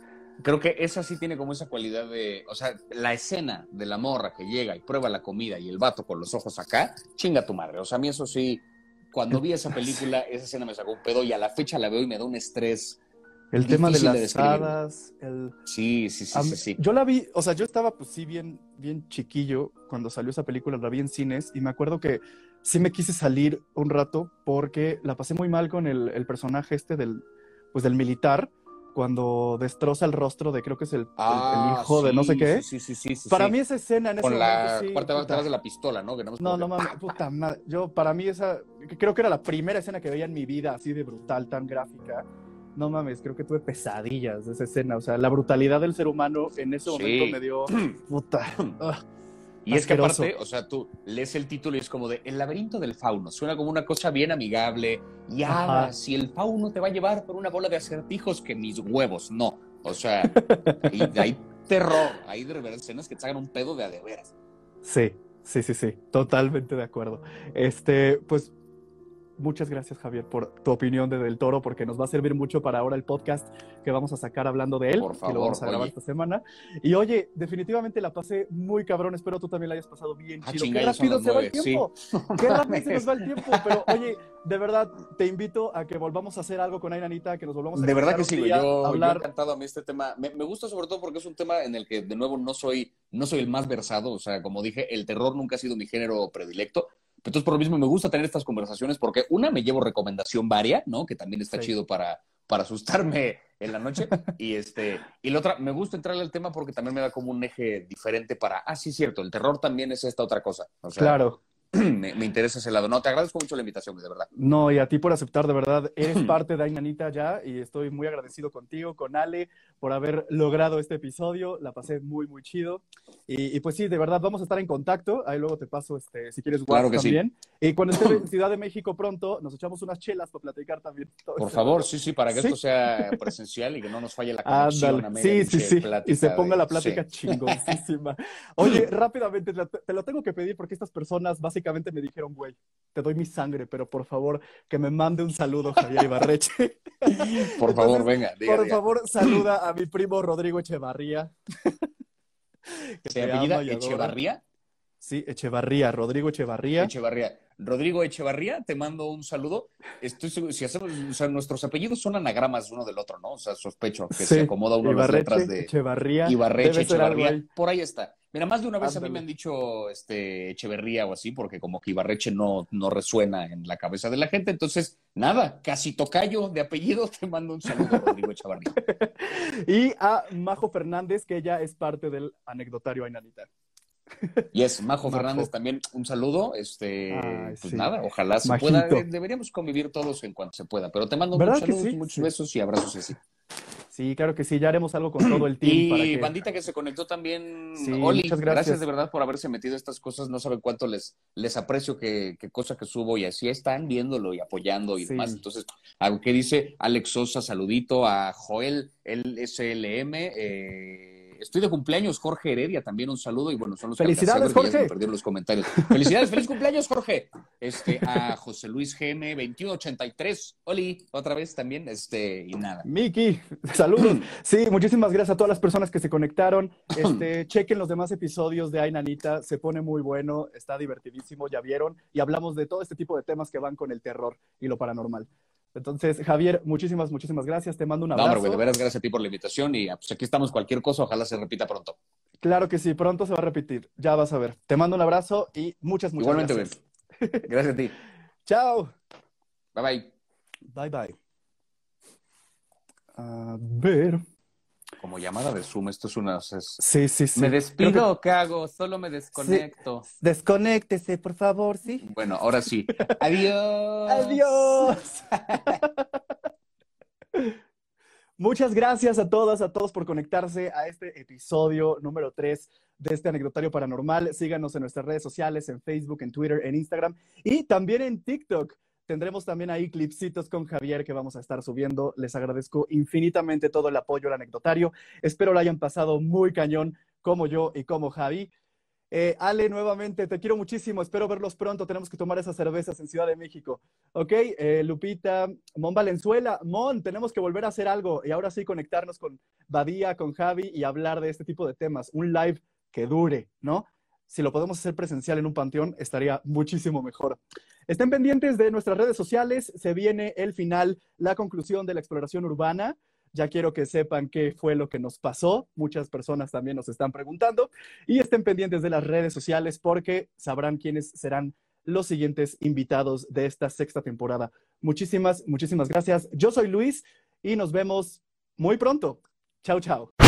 Creo que esa sí tiene como esa cualidad de, o sea, la escena de la morra que llega y prueba la comida y el vato con los ojos acá, chinga tu madre. O sea, a mí eso sí, cuando vi esa película, esa escena me sacó un pedo y a la fecha la veo y me da un estrés. El tema de de las describir. hadas, el... Sí, sí, sí, sí. Yo la vi, o sea, yo estaba pues sí bien, bien chiquillo cuando salió esa película, la vi en cines y me acuerdo que sí me quise salir un rato porque la pasé muy mal con el, el personaje este del, pues del militar, cuando destroza el rostro de creo que es el, el- el Ah, hijo de no sé qué. Sí, sí, sí, sí, para sí. mí esa escena en ese Con la momento parte de puta. atrás de la pistola, ¿no? Que No, no que mames, puta madre. Yo, para mí, esa, creo que era la primera escena que veía en mi vida, así de brutal, tan gráfica. No mames, creo que tuve pesadillas de esa escena. O sea, la brutalidad del ser humano en ese Sí. momento me dio. <clears throat> Puta. <clears throat> Ah, Y es que aparte, o sea, tú lees el título y es como de El laberinto del fauno. Suena como una cosa bien amigable. Y ah, si el fauno te va a llevar por una bola de acertijos, que mis huevos, no. O sea, <laughs> y hay terror, hay de verdad escenas que te hagan un pedo de a de veras. Sí, sí, sí, sí. Totalmente de acuerdo. Este, pues. Muchas gracias, Javier, por tu opinión de Del Toro, porque nos va a servir mucho para ahora el podcast que vamos a sacar hablando de él. Por que lo vamos a grabar oye. esta semana. Y oye, definitivamente la pasé muy cabrón. Espero tú también la hayas pasado bien Ah, chido. Qué rápido se va el sí. tiempo. Qué <laughs> rápido se nos va el tiempo. Pero oye, de verdad, te invito a que volvamos a hacer algo con Ainanita, que nos volvamos a De verdad que sí, Yo, yo hablar. encantado a mí este tema. Me, me gusta sobre todo porque es un tema en el que, de nuevo, no soy, no soy el más versado. O sea, como dije, el terror nunca ha sido mi género predilecto. Entonces, por lo mismo, me gusta tener estas conversaciones porque, una, me llevo recomendación varia, ¿no? Que también está Sí. chido para, para asustarme en la noche. <laughs> Y, este, y la otra, me gusta entrarle al tema porque también me da como un eje diferente para, ah, sí, cierto, el terror también es esta otra cosa. O sea, Claro. <clears throat> me, me interesa ese lado. No, te agradezco mucho la invitación, de verdad. No, y a ti por aceptar, de verdad, eres <clears throat> parte de Ainanita ya y estoy muy agradecido contigo, con Ale, por haber logrado este episodio. La pasé muy, muy chido. Y, y pues sí, de verdad, vamos a estar en contacto. Ahí luego te paso, este, si quieres, Claro que sí. también. Y cuando esté <clears throat> en Ciudad de México pronto, nos echamos unas chelas para platicar también. todo Por favor, sí, sí, para que Sí. esto sea <laughs> presencial y que no nos falle la conexión. a Ándale. media Sí, sí, sí. Y se ponga de- la plática sí. <laughs> chingoncísima. Oye, rápidamente, te lo- te lo tengo que pedir porque estas personas básicamente me dijeron, güey, te doy mi sangre, pero por favor, que me mande un saludo, Javier Ibarreche. <laughs> Por favor, Entonces, venga, diga, Por diga. favor, saluda <clears throat> a mi primo Rodrigo Echevarría. <laughs> que ¿Se apellida. Echevarría? Sí, Echevarría, Rodrigo Echevarría. Echevarría. Rodrigo Echevarría, te mando un saludo. Estoy seguro, si hacemos, o sea, nuestros apellidos son anagramas uno del otro, ¿no? O sea, sospecho que Sí, se acomoda uno a las letras de Echevarría. Ibarreche, Echevarría. Por ahí está. Mira, más de una vez a mí me han dicho este, Echeverría o así, porque como que Ibarreche no, no resuena en la cabeza de la gente. Entonces, nada, casi tocayo de apellido, <laughs> te mando un saludo, Rodrigo Echevarría. <laughs> Y a Majo Fernández, que ella es parte del anecdotario Ainanita. Y es <laughs> Majo. Fernández también, un saludo. Este, Ay, pues sí. nada, ojalá se Majito. pueda. eh, Deberíamos convivir todos en cuanto se pueda. Pero te mando ¿Verdad muchos que saludos, sí? muchos Sí. besos y abrazos así. Sí, claro que sí, ya haremos algo con todo el <clears throat> team. Y para que... bandita que se conectó también, Sí, Oli, muchas gracias. gracias. de verdad por haberse metido a estas cosas. No saben cuánto les, les aprecio qué, qué cosa que subo y así están viéndolo y apoyando y Sí. demás. Entonces, algo que dice Alex Sosa, saludito a Joel, el SLM. Eh, estoy de cumpleaños, Jorge Heredia, también un saludo. Y bueno, son los Felicidades, Jorge. me los comentarios. Felicidades, feliz cumpleaños, Jorge. Este, a José Luis GM 2183. Oli, otra vez también, este, y nada. Miki, saludos. Sí, muchísimas gracias a todas las personas que se conectaron. Este, <clears throat> chequen los demás episodios de Ainanita, se pone muy bueno, está divertidísimo, ya vieron, y hablamos de todo este tipo de temas que van con el terror y lo paranormal. Entonces, Javier, muchísimas, muchísimas gracias. Te mando un No, abrazo. hombre, güey, de veras, gracias a ti por la invitación y ah, pues aquí estamos, cualquier cosa, ojalá se repita pronto. Claro que sí, pronto se va a repetir. Ya vas a ver. Te mando un abrazo y muchas, muchas Igualmente, gracias. güey. Gracias a ti. <laughs> Chao. Bye bye. Bye, bye. A ver. Como llamada de Zoom, esto es una. es- Sí, sí, sí. ¿Me despido o qué hago? Solo me desconecto. que- Desconéctese, por favor, ¿sí? Bueno, ahora sí. Adiós. Adiós. <laughs> Muchas gracias a todas, a todos por conectarse a este episodio número 3 de este anecdotario paranormal. Síganos en nuestras redes sociales, en Facebook, en Twitter, en Instagram y también en TikTok. Tendremos también ahí clipsitos con Javier que vamos a estar subiendo. Les agradezco infinitamente todo el apoyo al anecdotario. Espero lo hayan pasado muy cañón como yo y como Javi. Eh, Ale, nuevamente, te quiero muchísimo. Espero verlos pronto. Tenemos que tomar esas cervezas en Ciudad de México. Ok, eh, Lupita, Mon Valenzuela, Mon, tenemos que volver a hacer algo y ahora sí conectarnos con Badía, con Javi y hablar de este tipo de temas. Un live que dure, ¿no? Si lo podemos hacer presencial en un panteón, estaría muchísimo mejor. Estén pendientes de nuestras redes sociales. Se viene el final, la conclusión de la exploración urbana. Ya quiero que sepan qué fue lo que nos pasó. Muchas personas también nos están preguntando. Y estén pendientes de las redes sociales porque sabrán quiénes serán los siguientes invitados de esta sexta temporada. Muchísimas, muchísimas gracias. Yo soy Luis y nos vemos muy pronto. Chao, chao.